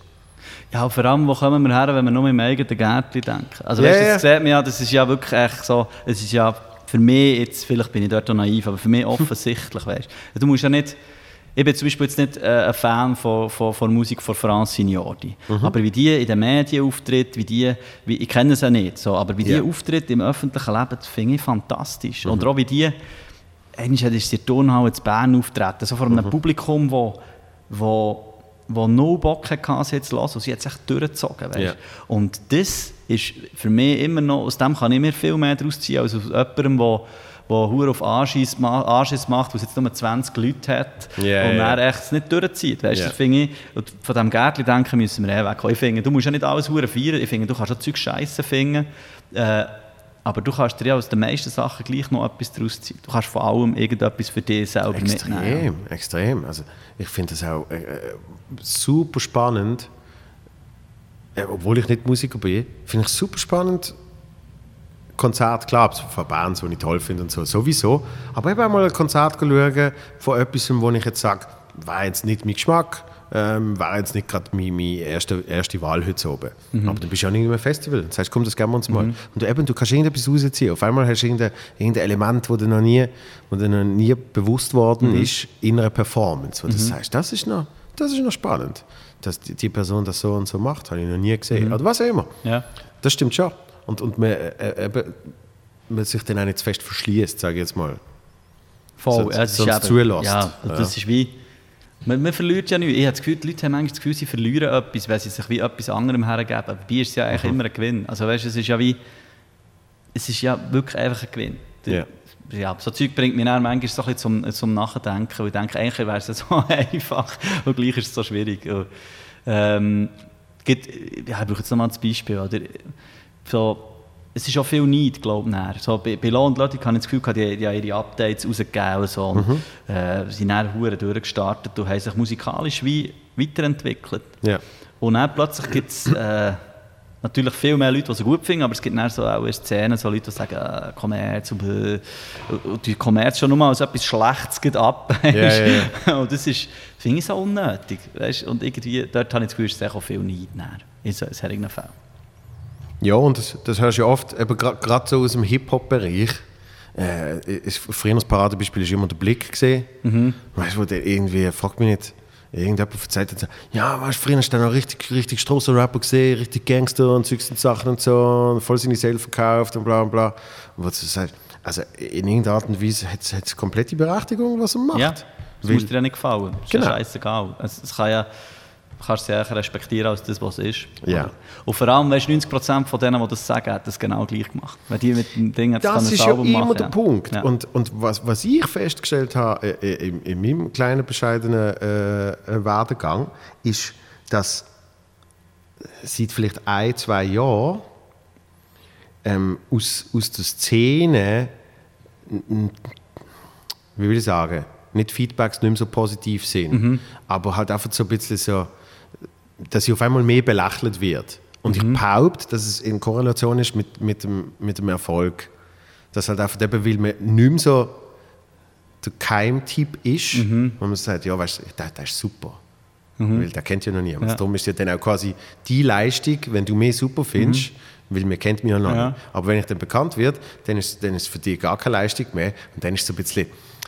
Ja, vor allem, wo kommen wir her, wenn wir nur im eigenen Gärtchen denken? Also, yeah, weißt, das sieht man ja, das ist ja wirklich echt so, es ist ja für mich jetzt, vielleicht bin ich dort auch naiv, aber für mich offensichtlich, weißt du, musst ja nicht ich bin zum Beispiel jetzt nicht äh, ein Fan von, von, von Musik von Francine Jordi. Mhm. Aber wie die in den Medien auftritt, wie die, wie, ich kenne sie ja nicht, so, aber wie yeah. die auftritt im öffentlichen Leben, finde ich fantastisch. Mhm. Und auch wie die, eigentlich ist der Turnhalle in Bern auftreten, so vor einem mhm. Publikum, wo, wo wo no Bock hatte, sie jetzt zu hören, und sie hat sich durchgezogen. Yeah. Und das ist für mich immer noch, aus dem kann ich mir viel mehr daraus ziehen, als aus jemandem, der der Hure auf Anschiss, Anschiss macht, der jetzt nur 20 Leute hat yeah, und yeah. er echt nicht durchzieht. Weißt, yeah. finde von diesem Gärtchen denken müssen wir eh wegkommen. Ich finde, du musst ja nicht alles Hure feiern. Ich finde, du kannst auch Zeug Scheiße finden. Äh, aber du kannst dir ja aus den meisten Sachen gleich noch etwas daraus ziehen. Du kannst vor allem irgendetwas für dich selber extrem, mitnehmen. Extrem, extrem. Also ich finde das auch äh, äh, super spannend, äh, obwohl ich nicht Musiker bin, finde ich super spannend, Konzert, klar, von Bands, die ich toll finde und so, sowieso. Aber ich habe mal ein Konzert schauen von etwas, wo ich jetzt sage, war jetzt nicht mein Geschmack, ähm, war jetzt nicht gerade meine, erste, erste Wahl heute oben. Mhm. Aber dann bist du auch nicht mehr Festival. Das heißt, komm, das geben wir uns mal. Mhm. Und du, eben, du kannst irgendetwas rausziehen. Auf einmal hast du irgendein, irgendein Element, das dir noch nie, wo dir noch nie bewusst worden mhm. ist in einer Performance. Wo du mhm. sagst, das ist noch, das ist noch spannend. Dass die, die Person das so und so macht, habe ich noch nie gesehen. Mhm. Oder was auch immer. Ja. Das stimmt schon. Und, und man, äh, eben, man sich dann auch nicht zu fest verschließt, sage ich jetzt mal. Voll, so, ja, das sonst ist zulässt. Ja, das ja. ist wie... Man, man, verliert ja nichts. Ich habe das Gefühl, die Leute haben manchmal das Gefühl, sie verlieren etwas, weil sie sich wie etwas anderem hergeben. Aber bei ist es ja eigentlich mhm. immer ein Gewinn. Also weißt, es ist ja wie... Es ist ja wirklich einfach ein Gewinn. Ja. Ja, so Zeug bringt mich dann manchmal so ein bisschen zum, zum Nachdenken. Ich denke, eigentlich wäre es so einfach und gleich ist es so schwierig. Und, ähm, gibt, ja, ich brauche jetzt nochmal ein Beispiel. Oder? So, es ist auch viel Neid, glaube ich. So, bei, bei Lohn und Leute habe ich das Gefühl, die, die haben ihre Updates rausgegeben und, so, und mhm. äh, sind dann Huren durchgestartet und haben sich musikalisch wie weiterentwickelt. Ja. Und dann plötzlich gibt es äh, natürlich viel mehr Leute, die sie gut finden, aber es gibt dann so auch Szenen, so Leute, die sagen, äh, Kommerz und, äh, und die Kommerz schon nur als etwas Schlechtes geht ab. Ja, ja. und das ist, finde ich so unnötig. Weißt? Und irgendwie, dort habe ich das Gefühl, es ist auch viel Neid in solchen Fällen. Ja, und das, das hörst du ja oft, gerade so aus dem Hip-Hop-Bereich. Äh, früher das Paradebeispiel war immer der Blick. Gesehen. Mhm. Weißt du, der irgendwie, fragt mich nicht, irgendjemand erzählt hat, ja, weißt du, früher hast du noch richtig, richtig Strassenrapper gesehen, richtig Gangster und solche Sachen und so, und voll seine Seele verkauft und bla und bla. Und was du sagst, also in irgendeiner Art und Weise hat es komplette Berechtigung, was er macht. Ja, das muss dir ja nicht gefallen. Das ist genau. ja scheißegal. Es, es kann ja kannst du sie respektieren als das, was es ist. Ja. Und vor allem, weißt, 90% von denen, die das sagen, hat das genau gleich gemacht. Weil die mit dem Ding das ist ja immer machen, der ja. Punkt. Ja. Und, und was, was ich festgestellt habe äh, äh in, in, meinem kleinen, bescheidenen äh, äh, Werdegang, ist, dass seit vielleicht ein, zwei Jahren ähm, aus, aus der Szene, wie will ich sagen, nicht Feedbacks nicht mehr so positiv sind, aber halt einfach so ein bisschen so, dass sie auf einmal mehr belächelt wird. Und ich behaupte, dass es in Korrelation ist mit, mit, dem, mit dem Erfolg. Dass halt einfach eben, weil man nicht mehr so der Keimtyp ist, wo man sagt, ja, weißt du, der, der ist super. Weil der kennt ja noch niemand. Ja. Darum ist ja dann auch quasi die Leistung, wenn du mich super findest, weil mir kennt mich ja noch Ja. nicht. Aber wenn ich dann bekannt wird, dann ist, dann ist für dich gar keine Leistung mehr. Und dann ist so ein bisschen,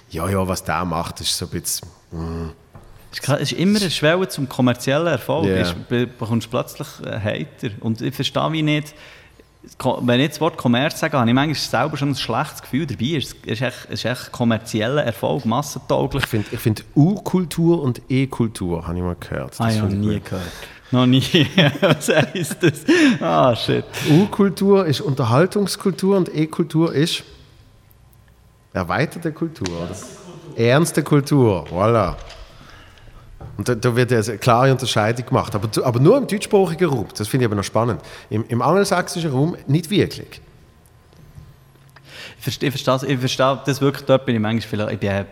ja, ja, was der macht, ist so ein bisschen, Es klar, es ist immer eine Schwelle zum kommerziellen Erfolg. Ja. Yeah. Du bekommst plötzlich Hater. Und ich verstehe wie nicht, wenn ich das Wort Kommerz sage, habe ich manchmal selber schon ein schlechtes Gefühl dabei. Es ist echt, es ist echt kommerzieller Erfolg, massentauglich. ich finde ich find U-Kultur und E-Kultur, habe ich mal gehört. Ah, Das ich habe finde ich nie gut. gehört. Noch nie. Was heisst das? Ah, shit. U-Kultur ist Unterhaltungskultur und E-Kultur ist erweiterte Kultur. Oder? Ernste Kultur, voilà. Und da, da wird eine klare Unterscheidung gemacht. Aber, aber nur im deutschsprachigen Raum, das finde ich aber noch spannend. Im, im angelsächsischen Raum nicht wirklich. Ich verstehe, ich verstehe, das- ich verstehe das wirklich, dort bin ich manchmal vielleicht, ich bin,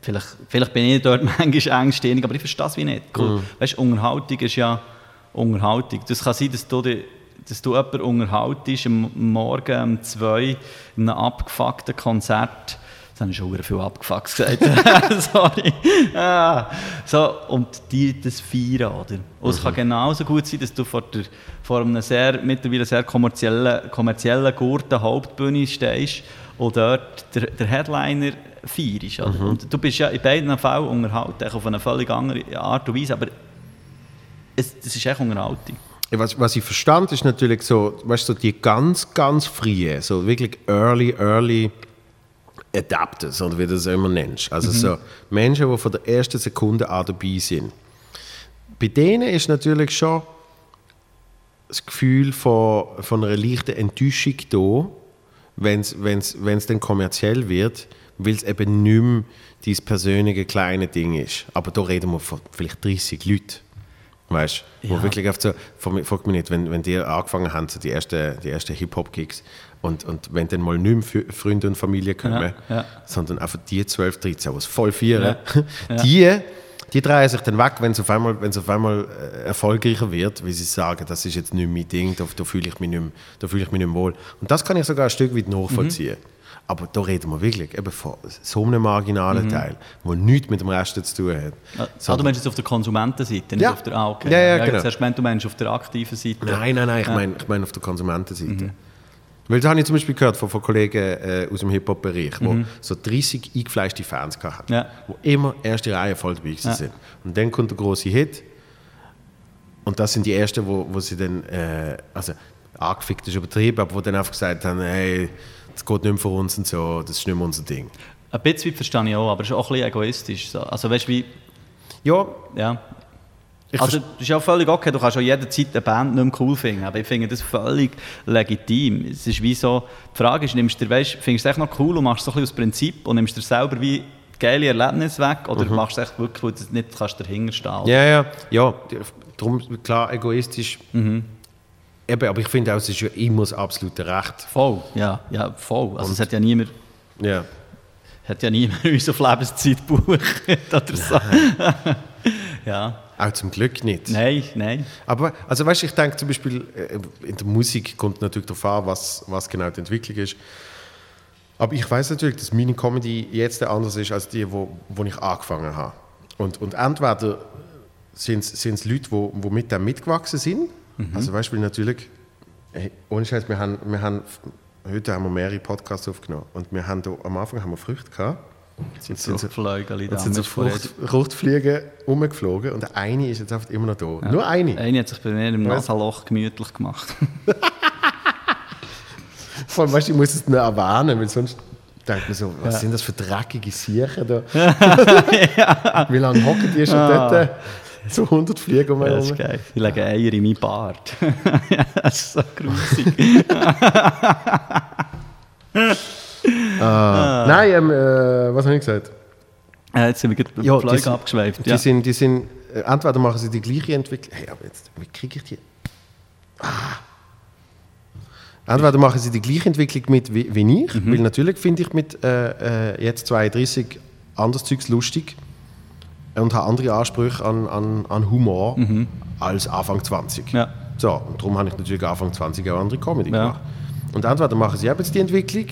vielleicht, vielleicht bin ich dort manchmal engstirnig, aber ich verstehe es wie nicht. Cool. Weißt, Unterhaltung ist ja Unterhaltung. Das kann sein, dass du, dich- dass du jemanden unterhaltest am Morgen um zwei in einem abgefuckten Konzert. Das habe ich schon viel abgefuckt gesagt. Sorry. Ah, so, und die das feiern, oder? Und es kann genauso gut sein, dass du vor, der, vor einer sehr, mittlerweile sehr kommerziellen, kommerziellen Gurten Hauptbühne stehst und dort der, der Headliner feierst. Oder? Und du bist ja in beiden Fällen unterhalten, auf eine völlig andere Art und Weise, aber es, das ist echt Unterhaltung. Was, was ich verstand, ist natürlich so, weißt du, so die ganz, ganz frühe, so wirklich early, early Adapters, oder wie du das immer nennst. Also so Menschen, die von der ersten Sekunde an dabei sind. Bei denen ist natürlich schon das Gefühl von, von einer leichten Enttäuschung da, wenn es dann kommerziell wird, weil es eben nicht mehr dein persönliche kleine Ding ist. Aber da reden wir von vielleicht 30 Leuten. Weißt du? Wo Ja. wirklich oft so, frag frag mich nicht, wenn, wenn die angefangen haben, so die ersten, die ersten Hip-Hop-Gigs, und, und wenn dann mal nicht mehr Freunde und Familie kommen, Ja, ja. sondern einfach die 12, 13, die es voll feiern, Ja. die, die drehen sich dann weg, wenn es auf einmal, wenn es auf einmal äh, erfolgreicher wird, weil sie sagen, das ist jetzt nicht mein Ding, da, da fühle ich, mich nicht mehr- da fühle ich mich nicht mehr wohl. Und das kann ich sogar ein Stück weit nachvollziehen. Aber da reden wir wirklich eben von so einem marginalen Teil, der nichts mit dem Rest zu tun hat. Ah, Sondern- du meinst jetzt auf der Konsumentenseite, nicht Ja. auf der ah, okay. Ja, ja, ich genau. Zuerst meint, du meinst auf der aktiven Seite. Nein, nein, nein, ich Ja. meine ich mein auf der Konsumentenseite. Weil das habe ich zum Beispiel gehört von, von Kollegen äh, aus dem Hip-Hop-Bereich, die so 30 eingefleischte Fans hatten, Ja. die immer erste Reihe voll dabei Ja. sind. Und dann kommt der große Hit und das sind die ersten, wo, wo sie dann, äh, also angefickt ist übertrieben, aber wo dann einfach gesagt haben, hey, das geht nicht mehr für uns und so, das ist nicht mehr unser Ding. Ein bisschen verstehe ich auch, aber es ist auch ein bisschen egoistisch. So. Also weißt du, wie, Ja, ja. Ich Also, das ist ja völlig okay, du kannst auch jederzeit eine Band nicht mehr cool finden, aber ich finde das völlig legitim. Es ist wie so, die Frage ist, nimmst du, weißt, findest du es echt noch cool und machst es so ein bisschen aus Prinzip und nimmst dir selber wie geile Erlebnisse weg oder machst du es echt wirklich, weil du nicht kannst dahinter stehen Ja, ja, ja. Darum, klar, egoistisch. Mhm. Eben, aber ich finde auch, es ist ja immer das absolute Recht. Voll, ja, ja, voll. Also es hat ja niemand, Ja. hat ja niemand uns auf Lebenszeit gebucht oder so. ja, Auch zum Glück nicht. nein, nein. Aber, also weißt ich denke zum Beispiel, äh, in der Musik kommt natürlich darauf an, was, was genau die Entwicklung ist. Aber ich weiß natürlich, dass meine Comedy jetzt anders ist als die, wo, wo ich angefangen habe. Und, und entweder sind es Leute, wo, wo mit dem mitgewachsen sind. Also weißt du, weil natürlich, hey, ohne Scheiß, wir haben, wir haben, heute haben wir mehrere Podcasts aufgenommen und wir haben da, am Anfang haben wir Früchte gehabt. Jetzt sind so, Flügel da. sind so Fruchtfliegen rumgeflogen und der eine ist jetzt einfach immer noch da. Nur eine. Eine hat sich bei mir im Nasenloch gemütlich gemacht. Vor allem, weißt du, ich muss es nicht erwähnen, weil sonst denkt man so, was sind das für dreckige Siechen da? Wie lange hocken die schon dort? So 100 Fliegen um mich Das ist geil. Die legen Eier in meinen Bart. ja, das ist so grusig. Ah. Nein, ähm, äh, was habe ich gesagt? äh, jetzt sind wir gerade Ja, die sind- abgeschweift. Die Ja. sind, die sind, äh, entweder machen sie die gleiche Entwicklung. Hey, aber jetzt, wie kriege ich die? Ah. Entweder machen sie die gleiche Entwicklung mit wie, wie ich, weil natürlich finde ich mit äh, äh, jetzt 32 anderes Zeugs lustig und habe andere Ansprüche an, an, an Humor als Anfang 20. Ja. So, und darum habe ich natürlich Anfang 20 auch andere Comedy Ja. gemacht. Und entweder machen sie eben jetzt die Entwicklung,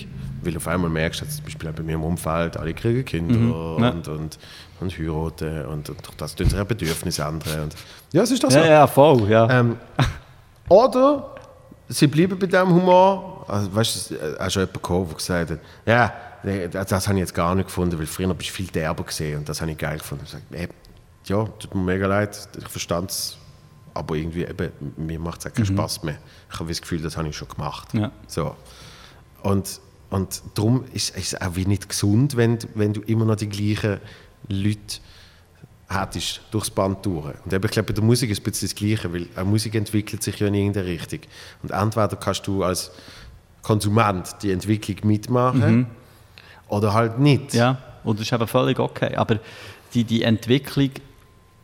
weil auf einmal merkst du, jetzt zum Beispiel bei mir im Umfeld, alle kriegen Kinder Ja. und, und, und heiraten und, und das tun ihre Bedürfnisse ändern. Und, ja, es ist das so. Ja, ja, voll, ja. Ähm, oder sie bleiben bei diesem Humor. Also, weißt du, es ist schon jemand gekommen, der gesagt hat, ja, nee, das, das habe ich jetzt gar nicht gefunden, weil früher bist du viel derber gesehen und das habe ich geil gefunden. Ich sage, ey, ja, tut mir mega leid, ich verstand es, aber irgendwie, eben, mir macht es auch keinen Spaß mehr. Ich habe das Gefühl, das habe ich schon gemacht. Ja. So. Und, und darum ist es auch wie nicht gesund, wenn, du- wenn du immer noch die gleichen Leute hättest durchs Band durch. Und eben, ich glaube, bei der Musik ist es ein bisschen das Gleiche, weil eine Musik entwickelt sich ja in irgendeine Richtung. Und entweder kannst du als Konsument die Entwicklung mitmachen oder halt nicht. Ja, und das ist eben völlig okay. Aber die, die Entwicklung,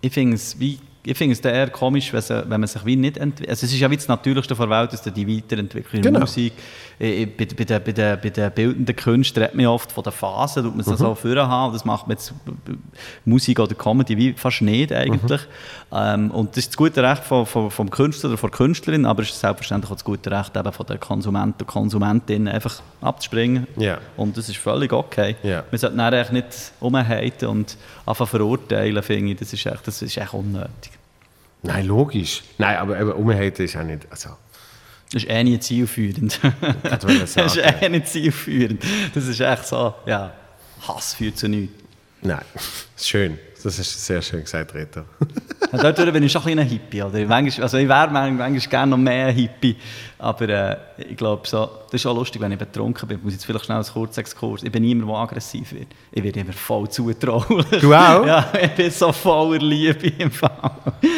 ich finde es wie ich finde es eher komisch, wenn, man sich wie nicht entwickelt. Also es ist ja wie das Natürlichste der Welt, dass die Weiterentwicklung in der Genau. Musik, äh, bei, bei, den, bei, den, bei den bildenden Künstlern redet man ja oft von den Phasen, tut man es so vorher haben. Das macht man jetzt bei Musik oder Comedy wie fast nicht eigentlich. Ähm, und das ist das gute Recht von, von, vom Künstler oder von der Künstlerin, aber es ist selbstverständlich auch das gute Recht eben von den Konsumenten und Konsumentinnen einfach abzuspringen. Ja. Und das ist völlig okay. Ja. Man sollte nicht umhaten und einfach verurteilen, finde ich. Das ist echt, das ist echt unnötig. Nein, logisch. Nein, aber eben ist auch nicht. Also, Das ist eh nicht zielführend. wollte das ist eh nicht zielführend. Das ist echt so, ja, Hass führt zu nichts. Nein, schön. Das ist sehr schön gesagt, Reto. Ja, Dort bin ich schon ein bisschen ein Hippie. Oder? Manchmal, also ich wäre manchmal gerne noch mehr ein Hippie. Aber äh, ich glaube, so, das ist auch lustig, wenn ich betrunken bin. Ich muss jetzt vielleicht schnell einen kurzen Exkurs. Ich bin niemand, der aggressiv wird. Ich werde immer voll zutrauen. Du auch? Ja, ich bin so voller Liebe im Fall.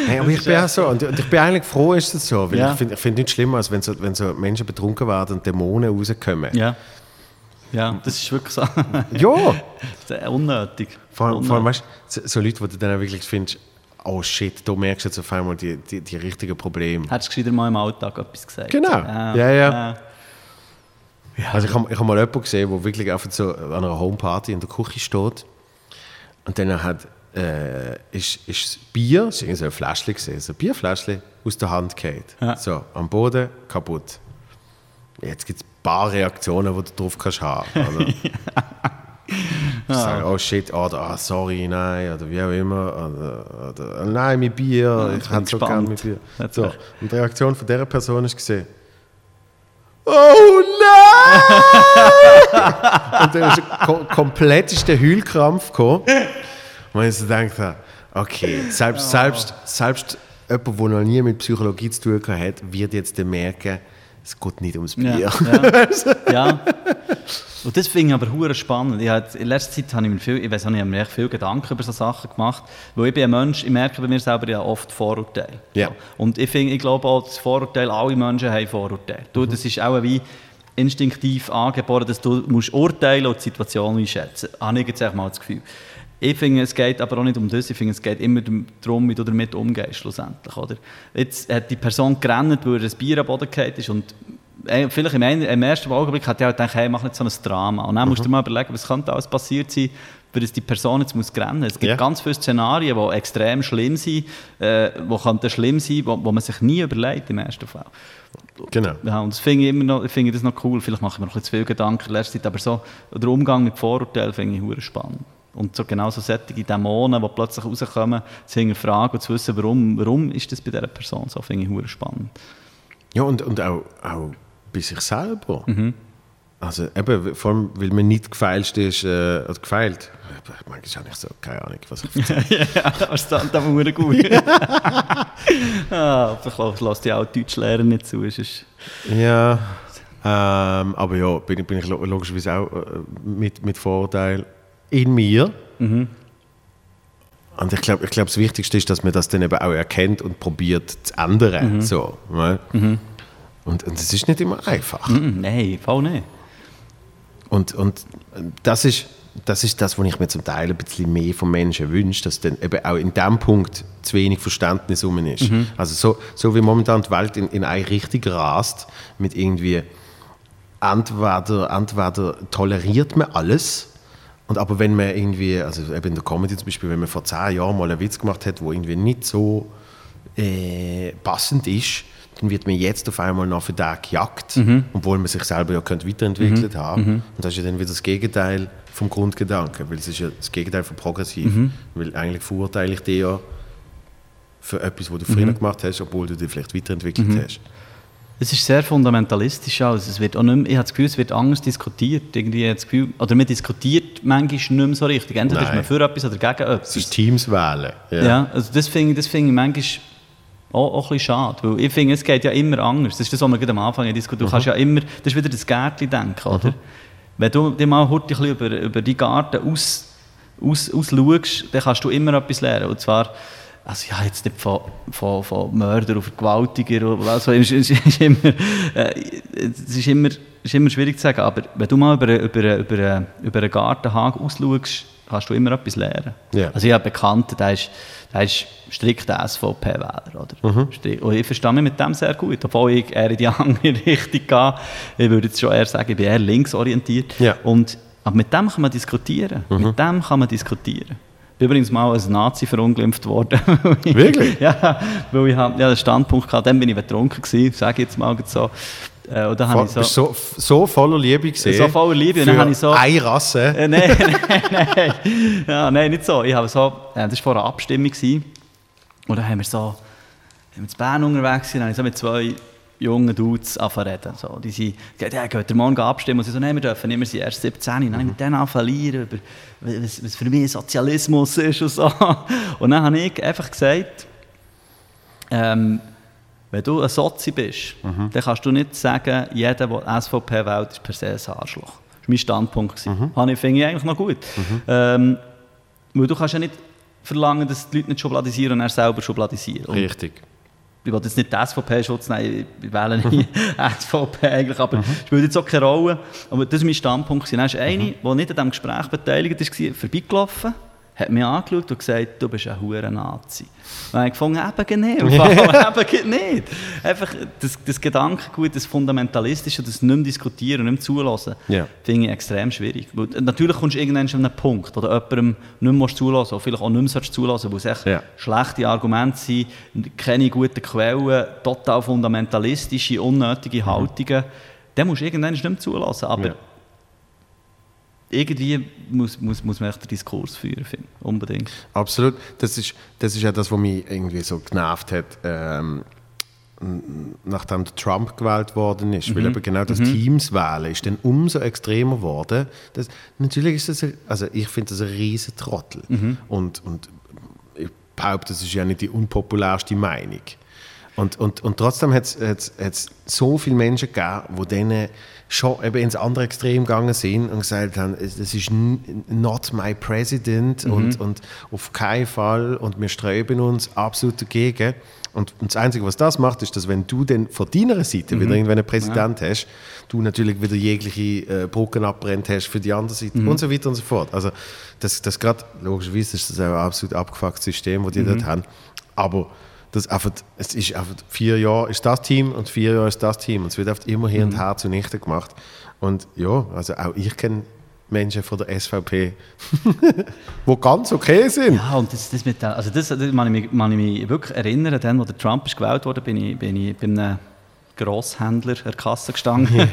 Hey, aber ich bin auch so. Und, ich bin eigentlich froh, ist das so. Weil Ja. ich finde ich find nichts schlimmer, als wenn so, wenn so Menschen betrunken werden und Dämonen rauskommen. Ja. Ja, das ist wirklich so. Ja. Das ist unnötig. Vor, allem- vor allem, Unnötig. weißt, du, so, so Leute, wo du dann wirklich findest, oh shit, da merkst du jetzt auf einmal die, die, die richtigen Probleme. Hättest du mal im Alltag etwas gesagt? Genau. Ja, Ja, ja. Also ich habe ich hab mal jemanden gesehen, der wirklich einfach so an einer Homeparty in der Küche steht und dann hat, äh, ist, ist das Bier, es war so ein Fläschchen, gewesen, so ein Bierfläschchen, aus der Hand gefallen. Ja. So, am Boden, kaputt. Jetzt gibt es ein paar Reaktionen, die du drauf kannst haben oder? Ich sage, oh shit, oder ah, sorry, nein, oder wie auch immer. Oder, oder nein, mein Bier, jetzt ich hätte so gerne mein Bier. So, und die Reaktion von dieser Person ist gesehen, oh nein! und dann ist ein ko komplettester Heulkrampf gekommen. Und ich so gedacht okay, selbst, selbst, selbst jemand, der noch nie mit Psychologie zu tun hat, wird jetzt merken, es geht nicht ums Bier. Ja, ja. ja. Und das finde ich aber hure spannend. Ich habe, in letzter Zeit habe ich mir viel, ich weiß nicht, ich habe mir echt viel Gedanken über so Sachen gemacht, weil ich bin ein Mensch, ich merke bei mir selber ja oft Vorurteile. Ja. Und ich, finde, ich glaube auch, das Vorurteil, alle Menschen haben Vorurteile. Du, das ist auch wie instinktiv angeboren, dass du musst urteilen und die Situation einschätzen. Habe ich jetzt mal das Gefühl. Ich finde, es geht aber auch nicht um das. Ich finde, es geht immer darum, wie du damit umgehst, schlussendlich. Oder? Jetzt hat die Person gerannt, weil ihr ein Bier am Boden gefallen ist und äh, vielleicht im, im ersten Augenblick hat er halt gedacht, hey, mach nicht so ein Drama. Und dann musst du dir mal überlegen, was könnte alles passiert sein, für das die Person jetzt muss rennen. Es gibt Ja. ganz viele Szenarien, die extrem schlimm sind, äh, die könnten schlimm sein, wo, wo man sich nie überlegt im ersten Fall. Genau. Ja, und das finde ich immer noch, ich finde das noch cool. Vielleicht mache ich mir noch ein bisschen zu viel Gedanken in letzter Zeit, aber so der Umgang mit Vorurteilen finde ich spannend. Und so genau so solche Dämonen, die plötzlich rauskommen, zu hinterfragen und zu wissen, warum, warum ist das bei dieser Person so, finde ich spannend. Ja, und, und auch, auch bei sich selber. Mhm. Also eben, vor allem, weil man nicht gefeilst ist, äh, oder gefeilt. Manchmal ist auch nicht so, keine Ahnung, was ich erzähle. ja, das ist dann hure gut. ah, vielleicht lässt die auch Deutschlehrer nicht zu. Ist es ja, ähm, aber ja, bin, ich- bin ich lo- logischerweise auch äh, mit, mit Vorurteil in mir. Mhm. Und ich glaube, ich glaub, das Wichtigste ist, dass man das dann eben auch erkennt und probiert zu ändern. Mhm. So, weil- und, und es ist nicht immer einfach. Mm, Nein, voll nicht. Und, und das ist, das ist das, was ich mir zum Teil ein bisschen mehr von Menschen wünsche, dass dann eben auch in dem Punkt zu wenig Verständnis um ist. Mhm. Also so, so wie momentan die Welt in, in eine Richtung rast, mit irgendwie entweder, entweder toleriert man alles, und aber wenn man irgendwie, also eben in der Comedy zum Beispiel, wenn man vor zehn Jahren mal einen Witz gemacht hat, wo irgendwie nicht so äh, passend ist, dann wird man jetzt auf einmal noch für den gejagt, Mhm. obwohl man sich selber ja könnte weiterentwickelt haben. Und das ist ja dann wieder das Gegenteil vom Grundgedanken, weil es ist ja das Gegenteil von progressiv. Mhm. Weil eigentlich verurteile ich dich ja für etwas, was du früher Mhm. gemacht hast, obwohl du dich vielleicht weiterentwickelt hast. Es ist sehr fundamentalistisch alles. Es wird auch nicht mehr, ich habe das Gefühl, es wird anders diskutiert. Irgendwie das Gefühl, oder man diskutiert manchmal nicht mehr so richtig. Entweder ist man für etwas oder gegen etwas. Es ist Teams wählen. Ja, also das finde ich, das finde ich manchmal auch, auch ein bisschen schade, weil ich finde, es geht ja immer anders. Das ist das, was wir gerade am Anfang diskutiert Du kannst ja immer, das ist wieder das Gärtchen-Denken, oder? Wenn du dir mal heute ein bisschen über, über die Garten aus, aus, ausschaust, dann kannst du immer etwas lernen. Und zwar, also ja, jetzt nicht von, von, von Mörder oder Vergewaltiger oder also, es ist, ist immer, äh, es ist immer, ist immer schwierig zu sagen, aber wenn du mal über, über, über, über einen Gartenhag ausschaust, kannst du immer etwas lernen. Ja. Also ich habe Bekannten, der ist, der ist strikt SVP-Wähler. Oder? Strikt- Und ich verstehe mich mit dem sehr gut, obwohl ich eher in die andere Richtung gehe. Ich würde jetzt schon eher sagen, ich bin eher linksorientiert. Ja. Und, aber mit dem kann man diskutieren. Mit dem kann man diskutieren. Ich bin übrigens mal als Nazi verunglimpft worden. Wirklich? ja, weil ich hab, ja, den Standpunkt hatte, dann bin ich betrunken gewesen, sage ich jetzt mal so. Äh, Und dann Voll, ich so... so, so voller Liebe gesehen. So voller Liebe, und dann habe ich so- eine Rasse. Äh, nein, nein, nein. Ja, nein, nicht so. Ich habe so äh, das war vor einer Abstimmung. Gewesen. Und dann haben wir so, wenn wir in Bern unterwegs sind, habe ich so mit zwei jungen Dudes angefangen zu reden. So, die sind, gesagt, ja, geht ihr morgen abstimmen? Und sie so, nein, wir dürfen nicht, wir sind erst 17. Dann habe ich mit denen lernen, über was, was für mich Sozialismus ist und so. Und dann habe ich einfach gesagt, ähm, wenn du ein Sozi bist, dann kannst du nicht sagen, jeder, der SVP wählt, ist per se ein Arschloch. Das war mein Standpunkt. Habe ich, finde ich eigentlich noch gut. Ähm, weil du kannst ja nicht verlangen, dass die Leute nicht schubladisieren und er selber schubladisieren. Und Richtig. Ich will jetzt nicht die SVP-Schutz nehmen, ich wähle nie SVP eigentlich, aber es spielt jetzt auch keine Rolle. Aber das war mein Standpunkt. Dann ist eine, die nicht an diesem Gespräch beteiligt war, vorbeigelaufen, hat mich angeschaut und gesagt, du bist ein hure Nazi. Und dann habe ich gefunden, eben Fall, eben nicht. Einfach das, das Gedankengut, das Fundamentalistische, das nicht mehr diskutieren und nicht mehr zulassen, Ja. finde ich extrem schwierig. Weil, natürlich kommst du irgendwann an einen Punkt, oder jemandem nicht mehr zulassen, oder vielleicht auch nicht mehr zulassen, weil es echt Ja. schlechte Argumente sind, keine guten Quellen, total fundamentalistische, unnötige Haltungen, dann musst du irgendwann nicht mehr zulassen. Aber Ja. Irgendwie muss, muss, muss man echt den Diskurs führen, finde ich. Unbedingt. Absolut. Das ist, das ist ja das, was mich irgendwie so genervt hat, ähm, nachdem der Trump gewählt worden ist. Weil eben genau das Teams wählen ist dann umso extremer geworden. Das, natürlich ist das, ein, also ich finde das ein riesen Trottel. Und, und ich behaupte, das ist ja nicht die unpopulärste Meinung. Und, und, und trotzdem hat es so viele Menschen gegeben, die denen schon eben ins andere Extrem gegangen sind und gesagt haben, das ist not my president und, und auf keinen Fall und wir sträuben uns absolut dagegen. Und, und das Einzige, was das macht, ist, dass wenn du dann von deiner Seite wieder irgendwann einen Präsident hast, du natürlich wieder jegliche äh, Brücken abbrennt hast für die andere Seite und so weiter und so fort. Also das, das gerade, logischerweise ist das ein absolut abgefucktes System, das die dort haben. Aber das einfach, es ist einfach vier Jahre ist das Team und vier Jahre ist das Team. Und es wird einfach immer hier und her zunichte gemacht. Und ja, also auch ich kenne Menschen von der SVP, die ganz okay sind. Ja, und das, das mit der, also das, das kann ich mich, ich mich wirklich erinnern, dann, wo der Trump ist gewählt wurde, bin ich, bin ich bei einem Grosshändler an der Kasse gestanden.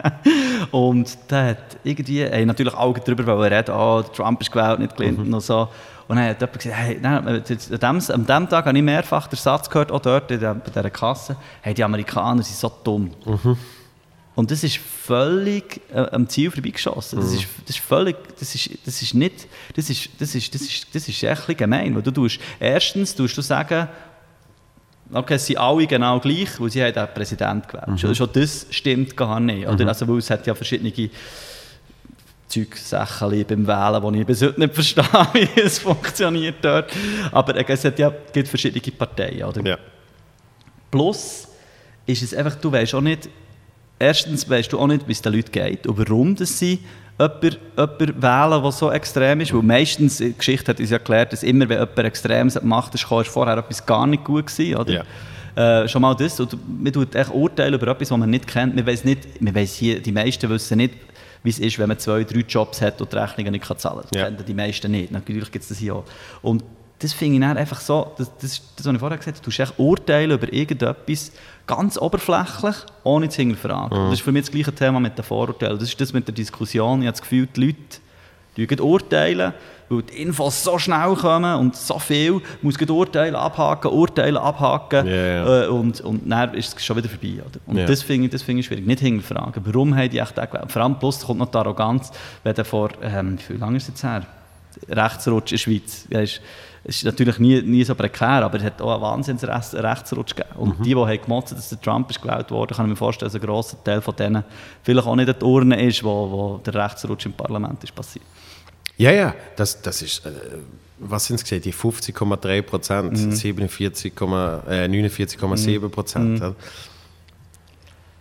und der hat irgendwie, ey, natürlich auch darüber reden, oh, Trump ist gewählt, nicht Clinton und so. Und dann hat jemand gesagt, hey, nein, an, dem, an dem Tag habe ich mehrfach den Satz gehört, auch dort in der, bei dieser Kasse, hey, die Amerikaner sind so dumm. Und das ist völlig äh, am Ziel vorbeigeschossen. Das, ist, das ist völlig, das ist, das ist nicht, das ist, das ist, das ist, das ist echt gemein, weil du tust, erstens tust du sagen, okay, es sind alle genau gleich, weil sie haben den Präsident gewählt. Schon, schon das stimmt gar nicht. Oder? Also, weil es hat ja verschiedene Zeugsachen beim Wählen, die ich bis heute nicht verstehe, wie es funktioniert dort. Aber es hat ja, gibt verschiedene Parteien. Oder? Ja. Plus ist es einfach, du weißt auch nicht, erstens weißt du auch nicht, wie es den Leuten geht und warum das sie jemanden, jemanden wählen, der so extrem ist. Weil meistens, die Geschichte hat uns ja erklärt, dass immer, wenn jemand Extremes gemacht ist, ist vorher etwas gar nicht gut gewesen, oder? Ja. Äh, schon mal das. Und man tut echt urteilen über etwas, was man nicht kennt. Man weiss nicht, man weiss hier, die meisten wissen nicht, wie es ist, wenn man zwei, drei Jobs hat und die Rechnungen nicht kann zahlen kann. Das Ja. kennen die meisten nicht. Natürlich gibt es das hier auch. Und das finde ich dann einfach so, das, das, das, was ich vorher gesagt habe, du tust echt urteilen über irgendetwas ganz oberflächlich, ohne zu hinterfragen. Und Das ist für mich das gleiche Thema mit den Vorurteilen. Das ist das mit der Diskussion. Ich habe das Gefühl, die Leute urteilen, weil die Infos so schnell kommen und so viel, muss gleich urteilen, abhaken, urteilen, abhaken ja. Äh, und, und dann ist es schon wieder vorbei. Oder? Und Ja. das finde ich, das finde ich schwierig. Nicht hinterfragen, warum haben die echt gewählt? Vor allem plus kommt noch die Arroganz, wenn der vor, ähm, wie lange ist es jetzt her? Rechtsrutsch in der Schweiz. Ja, ist, es ist natürlich nie, nie so prekär, aber es hat auch einen Wahnsinns-Rechtsrutsch gegeben. Und die, die haben gemotzt, dass der Trump ist gewählt wurde, kann ich mir vorstellen, dass ein grosser Teil von denen vielleicht auch nicht an die Urne ist, wo, wo der Rechtsrutsch im Parlament ist passiert. Ja, ja, das, das ist, äh, was sind es gesehen, die 50,3 Prozent, Mhm. 47, äh, 49,7 Prozent. ja.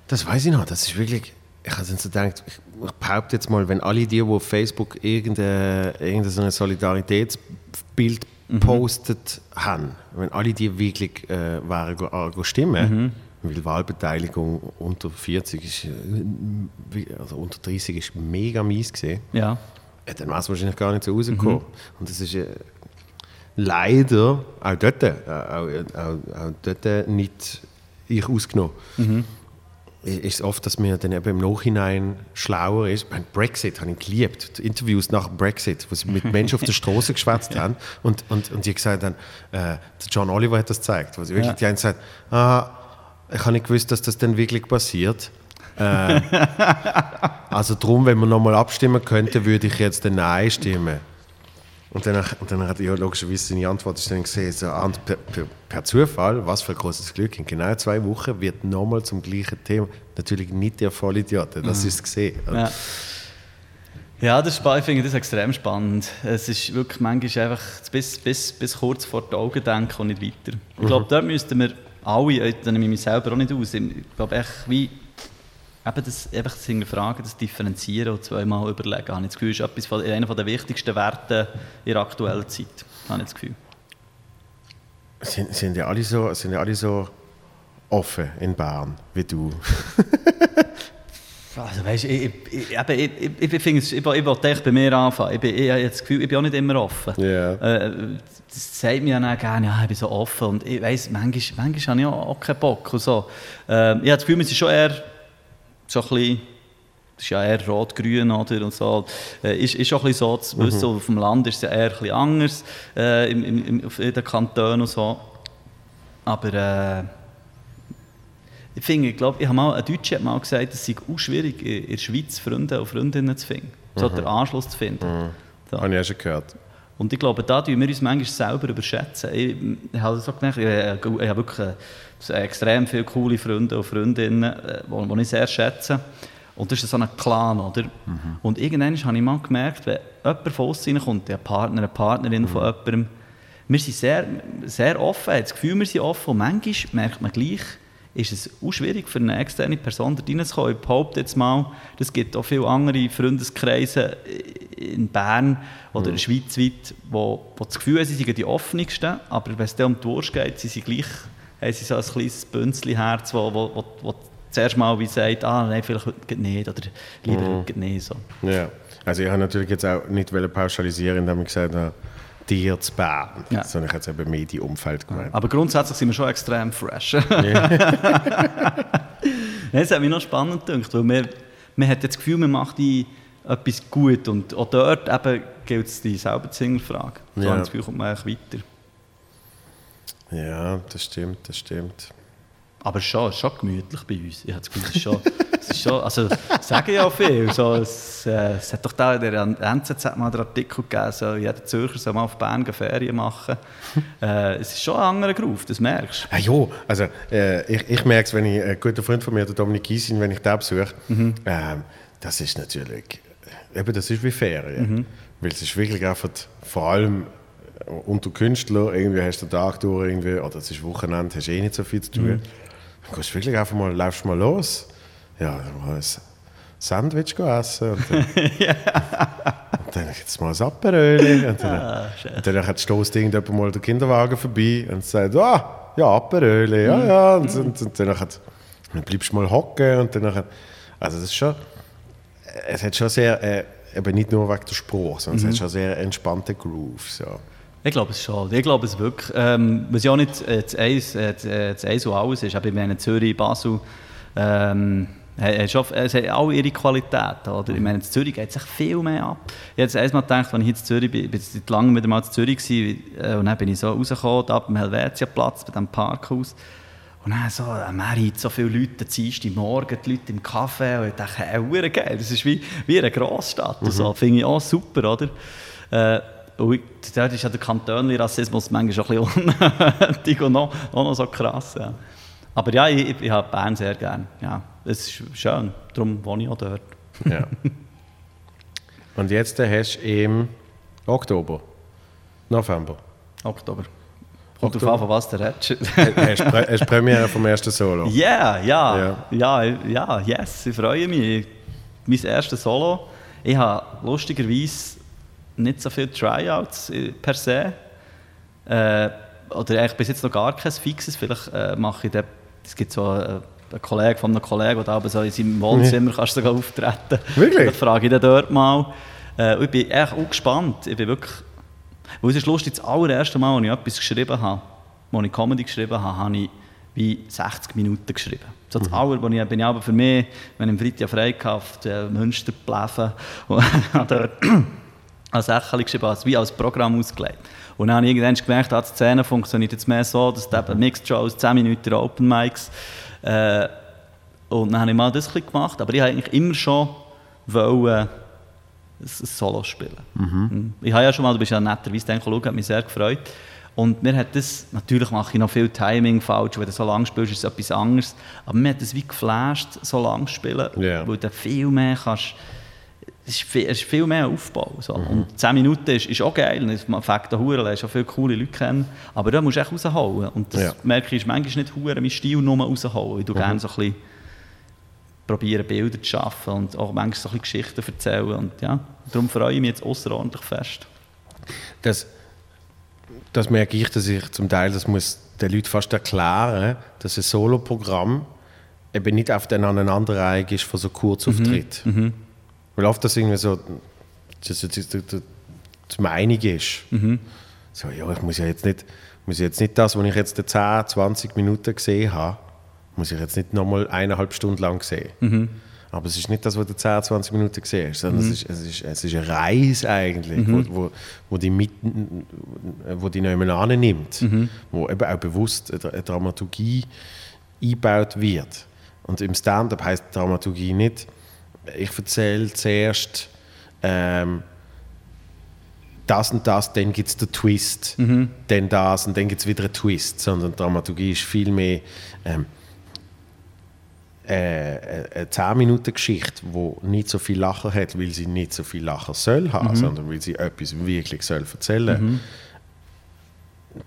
Das weiß ich noch, das ist wirklich, ich habe so gedacht, ich, ich behaupte jetzt mal, wenn alle die, die auf Facebook irgendein, irgendein so ein Solidaritätsbild Mhm. postet haben, wenn alle die wirklich äh, waren go, äh, go stimmen, Mhm. weil Wahlbeteiligung unter 40 ist, äh, also unter 30 ist mega mies gesehen. Ja. Ja, dann wäre es wahrscheinlich gar nicht so rausgekommen. Und das ist äh, leider auch dort, äh, auch, auch, auch dort nicht ich ausgenommen. Ist es oft, dass man dann eben im Nachhinein schlauer ist. Beim Brexit habe ich geliebt. Die Interviews nach Brexit, wo sie mit Menschen auf der Straße geschwätzt haben und, und, und die gesagt haben, äh, John Oliver hat das gezeigt, wo sie wirklich Ja. die einen sagen, ah, ich habe nicht gewusst, dass das dann wirklich passiert. Äh, also darum, wenn man nochmal abstimmen könnte, würde ich jetzt den Nein stimmen. Und dann, und dann hat ja logischerweise seine Antwort ist dann gesehen, so, per, per, per Zufall, was für ein großes Glück, in genau zwei Wochen wird nochmal zum gleichen Thema, natürlich nicht der Vollidiot, das ist gesehen. Ja. Ja, das ist, spa- ich finde das extrem spannend. Es ist wirklich manchmal einfach bis, bis, bis kurz vor die Augen denken und nicht weiter. Ich glaube, dort müssten wir alle, da nehme ich mich selber auch nicht aus, ich glaube echt wie eben das, einfach das Hinterfragen, das Differenzieren und zweimal überlegen, habe ich das Gefühl, ist etwas von, einer der wichtigsten Werte in der aktuellen Zeit, habe ich das Gefühl. Sind, sind, ja alle so, sind ja alle so offen in Bern, wie du. Also weißt, ich, ich, ich, ich, ich, ich, es- ich, will echt bei mir anfangen. Ich, bin, ich habe das Gefühl, ich bin auch nicht immer offen. Ja. Äh, das sagt mir ja dann gerne, ja, ich bin so offen. Und ich weiss, manchmal, manchmal habe ich auch, auch keinen Bock. Und so. Ähm, ich habe das Gefühl, wir sind schon eher so ein bisschen, das ist ja eher rot-grün oder und so. Äh, ist, ist auch ein bisschen so zu wissen, auf dem Land ist es ja eher ein bisschen anders, äh, im, im, auf den Kantonen und so. Aber äh, ich finde, ich glaube, ich habe mal, ein Deutscher hat mal gesagt, es sei auch schwierig, in in der Schweiz Freunde und Freundinnen zu finden. So den Anschluss zu finden. So. Habe ich auch schon gehört. Und ich glaube, da tun wir uns manchmal selber überschätzen. Ich, ich habe so gedacht, ich, ich habe wirklich äh, extrem viele coole Freunde und Freundinnen, äh, die die ich sehr schätze. Und das ist so ein Clan, oder? Und irgendwann habe ich mal gemerkt, wenn jemand von uns reinkommt, ein Partner, eine Partnerin von jemandem, wir sind sehr, sehr offen, ich habe das Gefühl, wir sind offen. Und manchmal merkt man gleich, ist es auch schwierig für eine externe Person da reinzukommen. Ich behaupte jetzt mal, es gibt auch viele andere Freundeskreise in Bern oder Mhm. schweizweit, wo, wo das Gefühl haben, sie seien die offensten, aber wenn es dann um die Wurst geht, sie sind gleich, haben sie so ein kleines Bünzli-Herz, wo, wo, wo, wo zuerst mal wie sagt, ah nein, vielleicht heute nicht oder lieber Mhm. nicht. So. Ja. Also ich habe natürlich jetzt auch nicht pauschalisieren, indem ich gesagt habe, dir zu Bern, Ja. sondern ich habe jetzt eben mehr die Umfeld gemeint. Aber grundsätzlich sind wir schon extrem fresh. Nein, Es hat mich noch spannend gedacht, weil man, man hat jetzt das Gefühl, man macht die etwas gut und auch dort eben gilt es die selber zu hinterfragen. So Ja. das Gefühl, kommt man eigentlich weiter. Ja, das stimmt, das stimmt. Aber schon, schon gemütlich bei uns. Ich habe das Gefühl, es ist schon, es ist schon also sagen ja auch viel. So, es, äh, es hat doch da in der NZZ mal den Artikel gegeben, so, jeder Zürcher soll mal auf Bern Ferien machen. äh, es ist schon ein anderer Groove, das merkst Ah, ja, also äh, ich, ich merke es, wenn ich, ein guter Freund von mir, der Dominik Giesin, wenn ich den besuche, Mhm. ähm, das ist natürlich, äh, eben das ist wie Ferien. Mhm. Weil es ist wirklich einfach, vor allem äh, unter Künstlern, irgendwie hast du den Tag durch, irgendwie, oder es ist Wochenende, hast eh nicht so viel zu tun. Mhm. Dann gehst du wirklich einfach mal, laufst mal los. Ja, dann mal ein Sandwich essen. Und dann, und dann jetzt mal ein Aperöli. Und dann, Ah, und dann stößt irgendjemand mal den Kinderwagen vorbei und sagt, ah, ja, Aperöli, ja, ja. Und, und, und dann, dann bleibst du mal hocken und dann also das ist schon, es hat schon sehr, äh, eben nicht nur wegen der Sprache, sondern es hat schon sehr entspannte Groove. So. Ich glaube es schon. Ich glaube es wirklich. Ähm, was ja auch nicht äh, das Eis, äh, das, äh, Eis und alles ist. Aber ich meine, Zürich, Basel, ähm, es haben alle ihre Qualität. Oder? Ich meine, in Zürich geht es sich viel mehr ab. Ich habe jetzt einmal gedacht, als ich hier in Zürich bin, ich bin jetzt seit langem wieder mal in Zürich gewesen, äh, und dann bin ich so rausgekommen, da beim Helvetiaplatz, bei diesem Parkhaus. Und dann so, äh, Mary, so viele Leute, am Morgen, die Leute im Café. Und ich dachte, hey, hure geil, das ist wie, wie eine Grossstadt. Und so, finde ich auch super, oder? Äh, und dort ist ja der Kantonli-Rassismus manchmal schon ein bisschen unnötig und noch, auch noch so krass. Ja. Aber ja, ich, ich, ich habe Bern sehr gerne. Ja, es ist schön, darum wohne ich auch dort. Ja. und jetzt äh, hast du im Oktober, November, Oktober. Kommt Oktober. drauf an, von was du redest. hast du Premiere vom ersten Solo. Ja, ja, Ja. ja, ja, yes, ich freue mich. Mein erstes Solo. Ich habe lustigerweise nicht so viele Tryouts äh, per se. Äh, oder eigentlich bis jetzt noch gar kein fixes. Vielleicht äh, mache ich dort, es gibt so äh, einen Kollegen von einem Kollegen, der so in seinem Wohnzimmer kannst du sogar auftreten. Wirklich? Dann frage ich den dort mal. Äh, ich bin echt auch gespannt. Ich bin wirklich, weil es ist lustig, das allererste Mal, als ich etwas geschrieben habe, als ich Comedy geschrieben habe, habe ich wie 60 Minuten geschrieben. So das aller, wo ich, bin ich aber für mich, wenn ich am Freitag frei hatte, äh, Münster bläfen und habe dort als Sächeli geschrieben, als, wie als Programm ausgelegt. Und dann habe ich irgendwann gemerkt, ah, die Szene funktioniert jetzt mehr so, dass du eben Mixed Shows, 10 Minuten Open Mics, äh, und dann habe ich mal das ein gemacht, aber ich habe eigentlich immer schon wollen, ein Solo spielen. Mhm. Ich habe ja schon mal, du bist ja netterweise dann schauen, hat mich sehr gefreut. Und mir hat das, natürlich mache ich noch viel Timing falsch, wenn du so lange spielst, ist es etwas anderes. Aber mir hat das wie geflasht, so lange zu spielen, Ja. weil du viel mehr kannst, es ist viel, es ist viel mehr Aufbau. So. Und 10 Minuten ist, ist auch geil, es fängt an Huren, lernst schon viele coole Leute kennen, aber da musst du echt rausholen. Und das Ja. merke ich, ist manchmal nicht Huren, mein Stil nur rausholen. Ich tue gerne so ein bisschen probieren, Bilder zu schaffen und auch manchmal so ein bisschen Geschichten erzählen. Und ja, darum freue ich mich jetzt außerordentlich fest. Das, das merke ich, dass ich zum Teil, das muss den Leuten fast erklären, dass ein Soloprogramm eben nicht auf den Aneinanderreihung ist von so Kurzauftritt. Weil oft das irgendwie so das, das, das, das, die Meinung ist. So, ja, ich muss ja jetzt nicht, muss jetzt nicht das, was ich jetzt in 10, 20 Minuten gesehen habe, muss ich jetzt nicht nochmal eineinhalb Stunden lang sehen. Aber es ist nicht das, was du 10, 20 Minuten gesehen hast, sondern es, ist, es, ist, es ist eine Reise eigentlich, wo, wo, wo die mit, wo die nebenan nimmt, wo eben auch bewusst eine Dramaturgie eingebaut wird. Und im Stand-up heißt Dramaturgie nicht, ich erzähle zuerst ähm, das und das, dann gibt es den Twist, dann das und dann gibt es wieder einen Twist, sondern Dramaturgie ist viel mehr ähm, äh, eine 10-Minuten-Geschichte, die nicht so viel Lacher hat, weil sie nicht so viel Lacher soll haben, sondern weil sie etwas wirklich soll erzählen.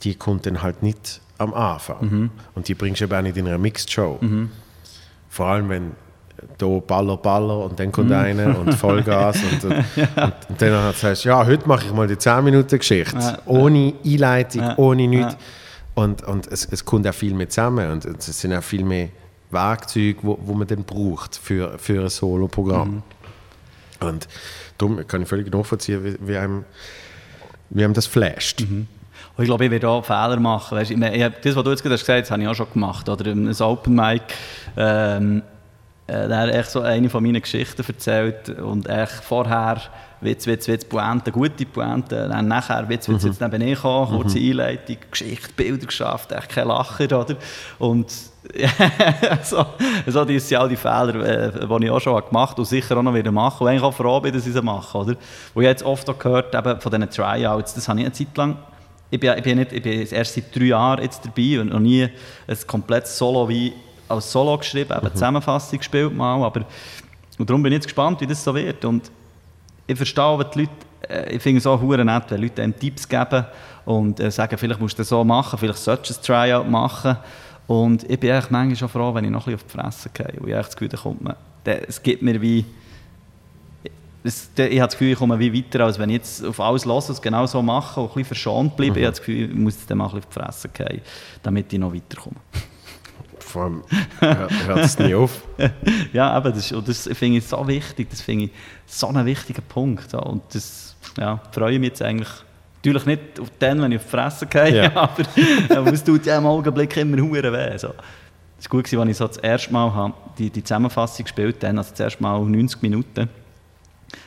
Die kommt dann halt nicht am Anfang. Und die bringst du eben auch nicht in einer Mixed-Show. Vor allem, wenn da Baller, Baller und dann kommt einer und Vollgas und, und, und, und dann sagst du, ja, heute mache ich mal die 10-Minuten-Geschichte. Ja, ohne Einleitung, Ja, ohne nichts. ja. Und, und es, es kommt auch viel mehr zusammen und es sind auch viel mehr Werkzeuge, wo, wo man dann braucht für, für ein Solo-Programm. Und darum kann ich völlig nachvollziehen, wie, wie, einem, wie einem das flasht. Und ich glaube, ich werde auch Fehler machen. Weißt, ich das, was du jetzt hast gesagt hast, habe ich auch schon gemacht. Oder ein Open Mic. Ähm, äh, hat echt so eine von meinen Geschichten erzählt und echt vorher Witz, Witz, Witz, Pointe, gute Pointe, dann nachher Witz, Witz, Witz neben ich gekommen, kurze Einleitung, Geschichte, Bilder geschafft, echt kein Lacher, oder? Und so, so die sind all die Fehler, äh, die ich auch schon gemacht habe und sicher auch noch wieder machen und eigentlich auch froh bin, dass ich sie mache, oder? Wo ich jetzt oft auch gehört eben von diesen Tryouts, das habe ich eine Zeit lang ich bin, ich bin, nicht, ich bin erst seit drei Jahren jetzt dabei und noch nie ein komplettes Solo wie als Solo geschrieben, eben Zusammenfassung gespielt mal, aber und darum bin ich jetzt gespannt, wie das so wird und ich verstehe, wenn die Leute, äh, ich finde es auch hure nett, wenn Leute einem Tipps geben und äh, sagen, vielleicht musst du das so machen, vielleicht solltest du ein Tryout machen Und ich bin eigentlich manchmal schon froh, wenn ich noch ein bisschen auf die Fresse gehe. Und ich habe das Gefühl, da kommt man, es gibt mir wie... Es, ich habe das Gefühl, ich komme wie weiter, als wenn ich jetzt auf alles los und genau so mache und ein bisschen verschont bleibe. Mhm. Ich habe das Gefühl, ich muss jetzt dann mal ein bisschen auf die Fresse gehen, damit ich noch weiterkomme. Vor allem hört es nie auf. ja, aber das, das finde ich so wichtig. Das finde ich so einen wichtigen Punkt. Und das ja, freue ich mich jetzt eigentlich Natürlich nicht auf den, wenn ich auf die Fresse gehe, ja. aber, aber es tut ja im Augenblick immer hure weh. So. Es war gut, als ich so das erste Mal die, die Zusammenfassung gespielt habe, also das erste Mal 90 Minuten,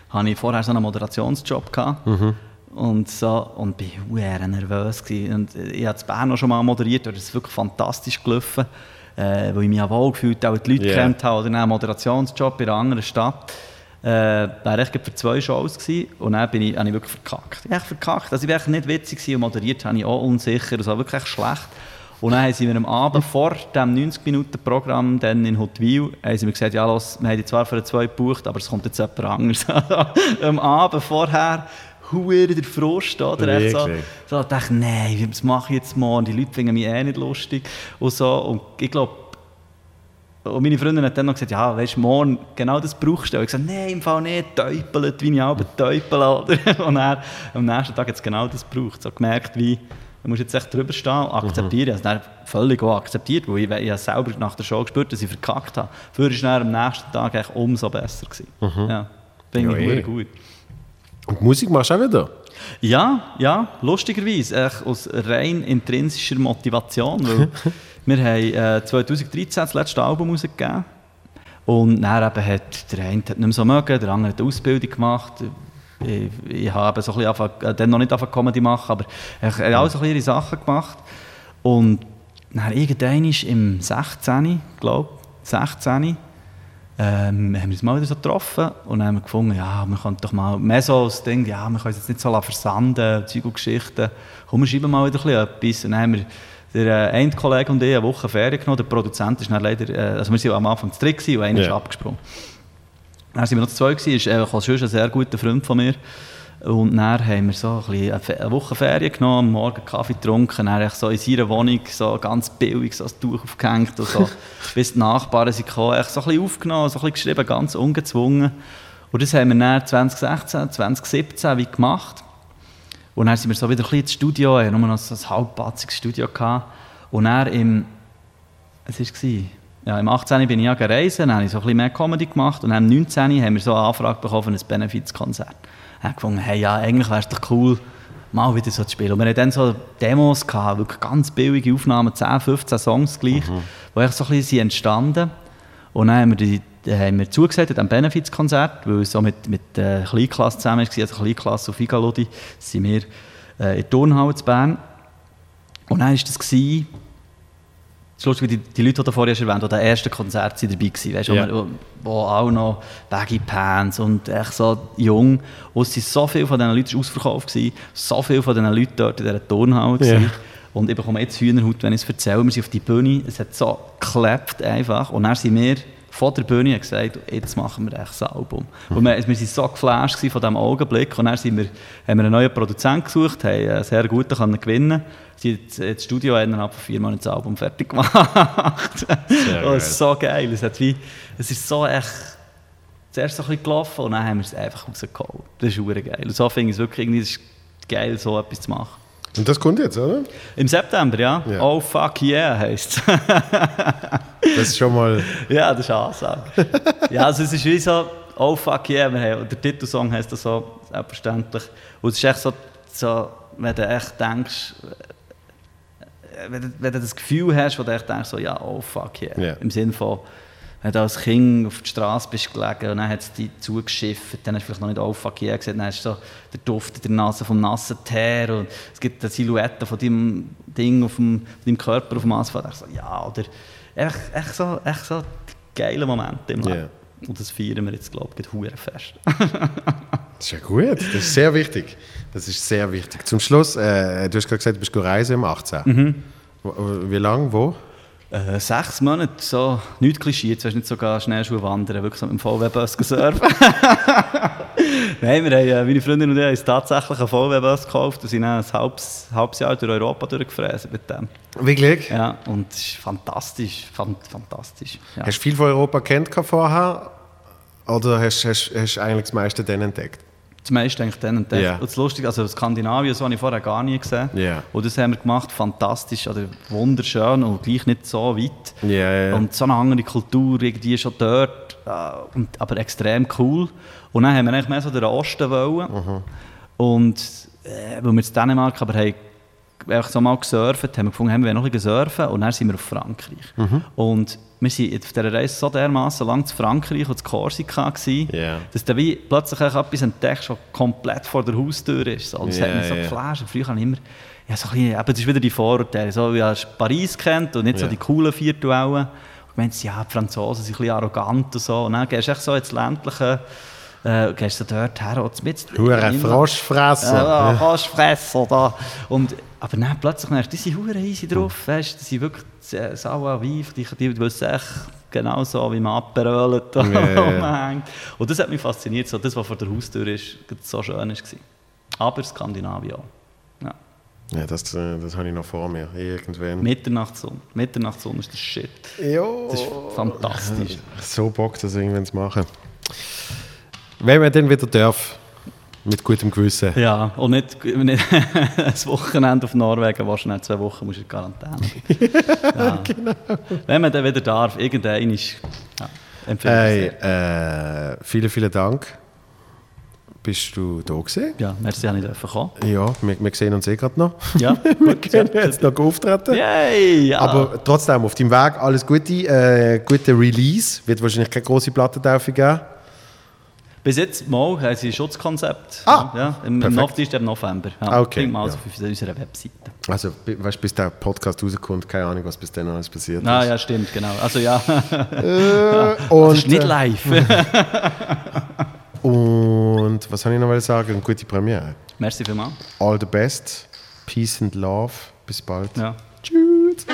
hatte ich vorher so einen Moderationsjob gehabt. Mhm. Und, so, und bin sehr nervös. Gewesen. Und ich habe das Bern auch schon mal moderiert, und es ist wirklich fantastisch gelaufen, äh, weil ich mich auch wohl gefühlt habe, auch die Leute yeah. kennt habe, oder einen Moderationsjob in einer anderen Stadt äh, wäre ich für zwei Shows gewesen und dann bin ich, habe ich wirklich verkackt. Ich verkackt. Also ich war nicht witzig und moderiert habe ich auch unsicher, das war wirklich schlecht. Und dann haben sie mir am Abend vor dem 90-Minuten-Programm dann in Hotwil haben sie mir gesagt, ja los, wir haben zwar für zwei gebucht, aber es kommt jetzt jemand anderes. am Abend vorher Huere der Frust, oder? Echt so, so dachte nein, was mache ich jetzt mal? die Leute finden mich eh nicht lustig und so. Und ich glaube, und meine Freundin hat dann noch gesagt, ja, weißt du, morgen genau das brauchst du. Und ich gesagt, nein, im Fall nicht, täupelt, wie ich auch täupel. Und er, am nächsten Tag hat es genau das gebraucht. So gemerkt, wie, du musst jetzt echt drüber stehen und akzeptieren. Mhm. Ich habe es völlig auch akzeptiert, weil ich, ich habe selber nach der Show gespürt, dass ich verkackt habe. Für war dann am nächsten Tag eigentlich umso besser. Gewesen. Mhm. Ja, finde ich ja, gut. Und Musik machst du auch wieder? Ja, ja, lustigerweise. Aus rein intrinsischer Motivation. Weil Wir haben äh, 2013 das letzte Album rausgegeben. Und dann eben hat der eine hat nicht mehr so mögen, der andere hat eine Ausbildung gemacht. Ich, ich habe so ein bisschen äh, dann noch nicht angefangen Comedy machen, aber ich habe auch so ihre Sachen gemacht. Und dann irgendwann im 16, glaube ich, 16, ähm, haben wir uns mal wieder so getroffen und haben gefunden, ja, wir können doch mal, mehr so das Ding, ja, wir können es jetzt nicht so versanden, Zeug und Geschichten, komm, wir schreiben mal wieder etwas. Und dann haben wir der äh, Kollege und ich eine Woche Ferien genommen. Der Produzent ist dann leider, äh, also wir waren am Anfang zu dritt und einer yeah. ist abgesprungen. Dann waren wir noch zu zweit, ist auch schon ein sehr guter Freund von mir. Und dann haben wir so ein eine Woche Ferien genommen, am Morgen Kaffee getrunken, dann so in seiner Wohnung so ganz billig so ein Tuch aufgehängt und so, bis die Nachbarn sind gekommen, so ein bisschen aufgenommen, so ein bisschen geschrieben, ganz ungezwungen. Und das haben wir dann 2016, 2017 wie gemacht. Und dann sind wir so wieder ein bisschen ins Studio, hatten nur noch so ein halbpatziges Studio. Gehabt. Und dann im, es war, ja, im 18. bin ich ja gereist, dann habe ich so ein bisschen mehr Comedy gemacht und dann im 19. haben wir so eine Anfrage bekommen für ein Benefizkonzert. Ich habe gefunden, hey, ja, eigentlich wäre es doch cool, mal wieder so zu spielen. Und wir hatten dann so Demos, gehabt, wirklich ganz billige Aufnahmen, 10, 15 Songs gleich, mhm. die so ein bisschen entstanden Und dann haben wir die haben wir zugesagt am Benefizkonzert, weil es so mit, mit der Kleinklasse zusammen war, also Kleinklasse auf Igalodi, sind wir äh, in der Turnhalle zu Bern. Und dann war das, gewesen, das die, die Leute, die du vorher erwähnt hast, die ersten Konzerte dabei waren, weißt, ja. wo, wo auch noch Baggy Pants und echt so jung. Und es waren so viele von diesen Leuten ausverkauft, gewesen, so viele von diesen Leuten dort in dieser Turnhalle. Ja. Und ich bekomme jetzt Hühnerhaut, wenn ich es erzähle. Wir sind auf die Bühne, es hat so geklappt einfach. Und dann sind wir von der Bühne gesagt, jetzt machen wir echt ein Album. Und wir, wir waren so geflasht von diesem Augenblick und dann sind wir, haben wir einen neuen Produzenten gesucht, haben einen sehr guten können gewinnen Sie haben das Studio innerhalb von vier Monaten das Album fertig gemacht. Sehr oh, ist so geil. Es, hat wie, es ist so echt zuerst so ein bisschen gelaufen und dann haben wir es einfach rausgeholt. Das ist geil. Und so finde ich es wirklich irgendwie geil, so etwas zu machen. Und das kommt jetzt, oder? Im September, ja. ja. Oh fuck yeah heisst es. das ist schon mal... Ja, das ist eine Ansage. ja, also es ist wie so, oh fuck yeah, wir haben, der Titelsong heisst das so, selbstverständlich. Und es ist echt so, so wenn du echt denkst, wenn du, wenn du das Gefühl hast, wo du echt denkst, so, ja, oh fuck yeah. yeah. Im Sinne von, wenn du als Kind auf der Straße bist gelegen und dann hat es dich zugeschifft, dann hast du vielleicht noch nicht «Oh fuck yeah» gesehen, dann hast du so den Duft in der Nase vom nassen Teer und es gibt eine Silhouette von deinem Ding auf dem, deinem Körper auf dem Asphalt. Ich so, ja, oder echt, echt, so, echt so geile Momente im Leben. Yeah. Und das feiern wir jetzt, glaube ich, hure fest. das ist ja gut, das ist sehr wichtig. Das ist sehr wichtig. Zum Schluss, äh, du hast gerade gesagt, du bist reisen im 18. Mhm. Wie lange, wo? Äh, sechs Monate, so nichts Klischee, jetzt hast du nicht sogar Schneeschuhe wandern, wirklich so mit dem VW-Bus surfen. Nein, wir haben, äh, meine Freundin und ich haben uns tatsächlich einen VW-Bus gekauft und sind dann ein halbes, halbes Jahr durch Europa durchgefräst mit dem. Wirklich? Ja, und es ist fantastisch, fan fantastisch. Ja. Hast du viel von Europa kennt vorher? Oder hast du eigentlich das meiste dann entdeckt? Das meiste eigentlich dann entdeckt. Ja. Und das Lustige, also Skandinavien, so habe ich vorher gar nie gesehen. Ja. Und das haben wir gemacht, fantastisch, oder wunderschön und gleich nicht so weit. Ja. Und so eine andere Kultur, irgendwie schon dort, äh, aber extrem cool. Und dann haben wir eigentlich mehr so den Osten wollen. Mhm. Und äh, weil wir in Dänemark aber haben einfach so mal gesurft, haben wir gefunden, haben wir noch ein bisschen surfen und dann sind wir auf Frankreich. Mhm. Und wir waren auf dieser Reise so dermaßen lang zu Frankreich und zu Korsika, gewesen, Ja. dass du wie plötzlich etwas entdeckst, was komplett vor der Haustür ist. So. Das Ja, hat mich so ja. geflasht. Früher habe ich immer, ja, so ein bisschen, eben, das ist wieder die Vorurteile, so wie hast Paris kennt und nicht so Ja. die coolen Virtuellen. Und meinst, ja, die Franzosen sind ein bisschen arrogant und so. Und dann gehst du echt so ins ländliche, äh, gehst du dort her und mit Hure Froschfresser. ja, Froschfresser da. Und, aber dann plötzlich merkst du, die sind hure easy drauf, weißt, die sind wirklich äh, sauer weif, die, die wissen echt genau so, wie man abberölt und ja. rumhängt. Und das hat mich fasziniert, so das, was vor der Haustür ist, so schön war. Aber Skandinavien auch. Ja. Ja, das, äh, das habe ich noch vor mir. Irgendwann. Mitternachtssonne. Mitternachtssonne ist der Shit. Ja. Das ist fantastisch. So Bock, das irgendwann zu machen. Wenn man dann wieder darf, mit gutem Gewissen. Ja, und nicht, nicht ein Wochenende auf Norwegen, schnell zwei Wochen musst du in Quarantäne. ja. Genau. Wenn man dann wieder darf, irgendein ist, ja, Hey, äh, vielen, vielen Dank. Bist du da gewesen? Ja, merci, dass ich dürfen kommen. Ja, wir, wir sehen uns eh gerade noch. Ja, wir können jetzt noch auftreten. Yay! Ja. Aber trotzdem, auf deinem Weg alles Gute. Äh, gute Release. Wird wahrscheinlich keine große Plattentaufe geben. Bis jetzt mal haben sie ein Schutzkonzept. Ah, ja, Im, ist im November. Ja, Ah, okay, mal ja. auf unserer Webseite. Also, weißt, bis der Podcast rauskommt, keine Ahnung, was bis dann alles passiert Ah, ist. ja, stimmt, genau. Also ja, Äh, das ist nicht äh, live. und was soll ich noch sagen? Eine gute Premiere. merci vielmals. All the best. Peace and love. Bis bald. Ja. Tschüss.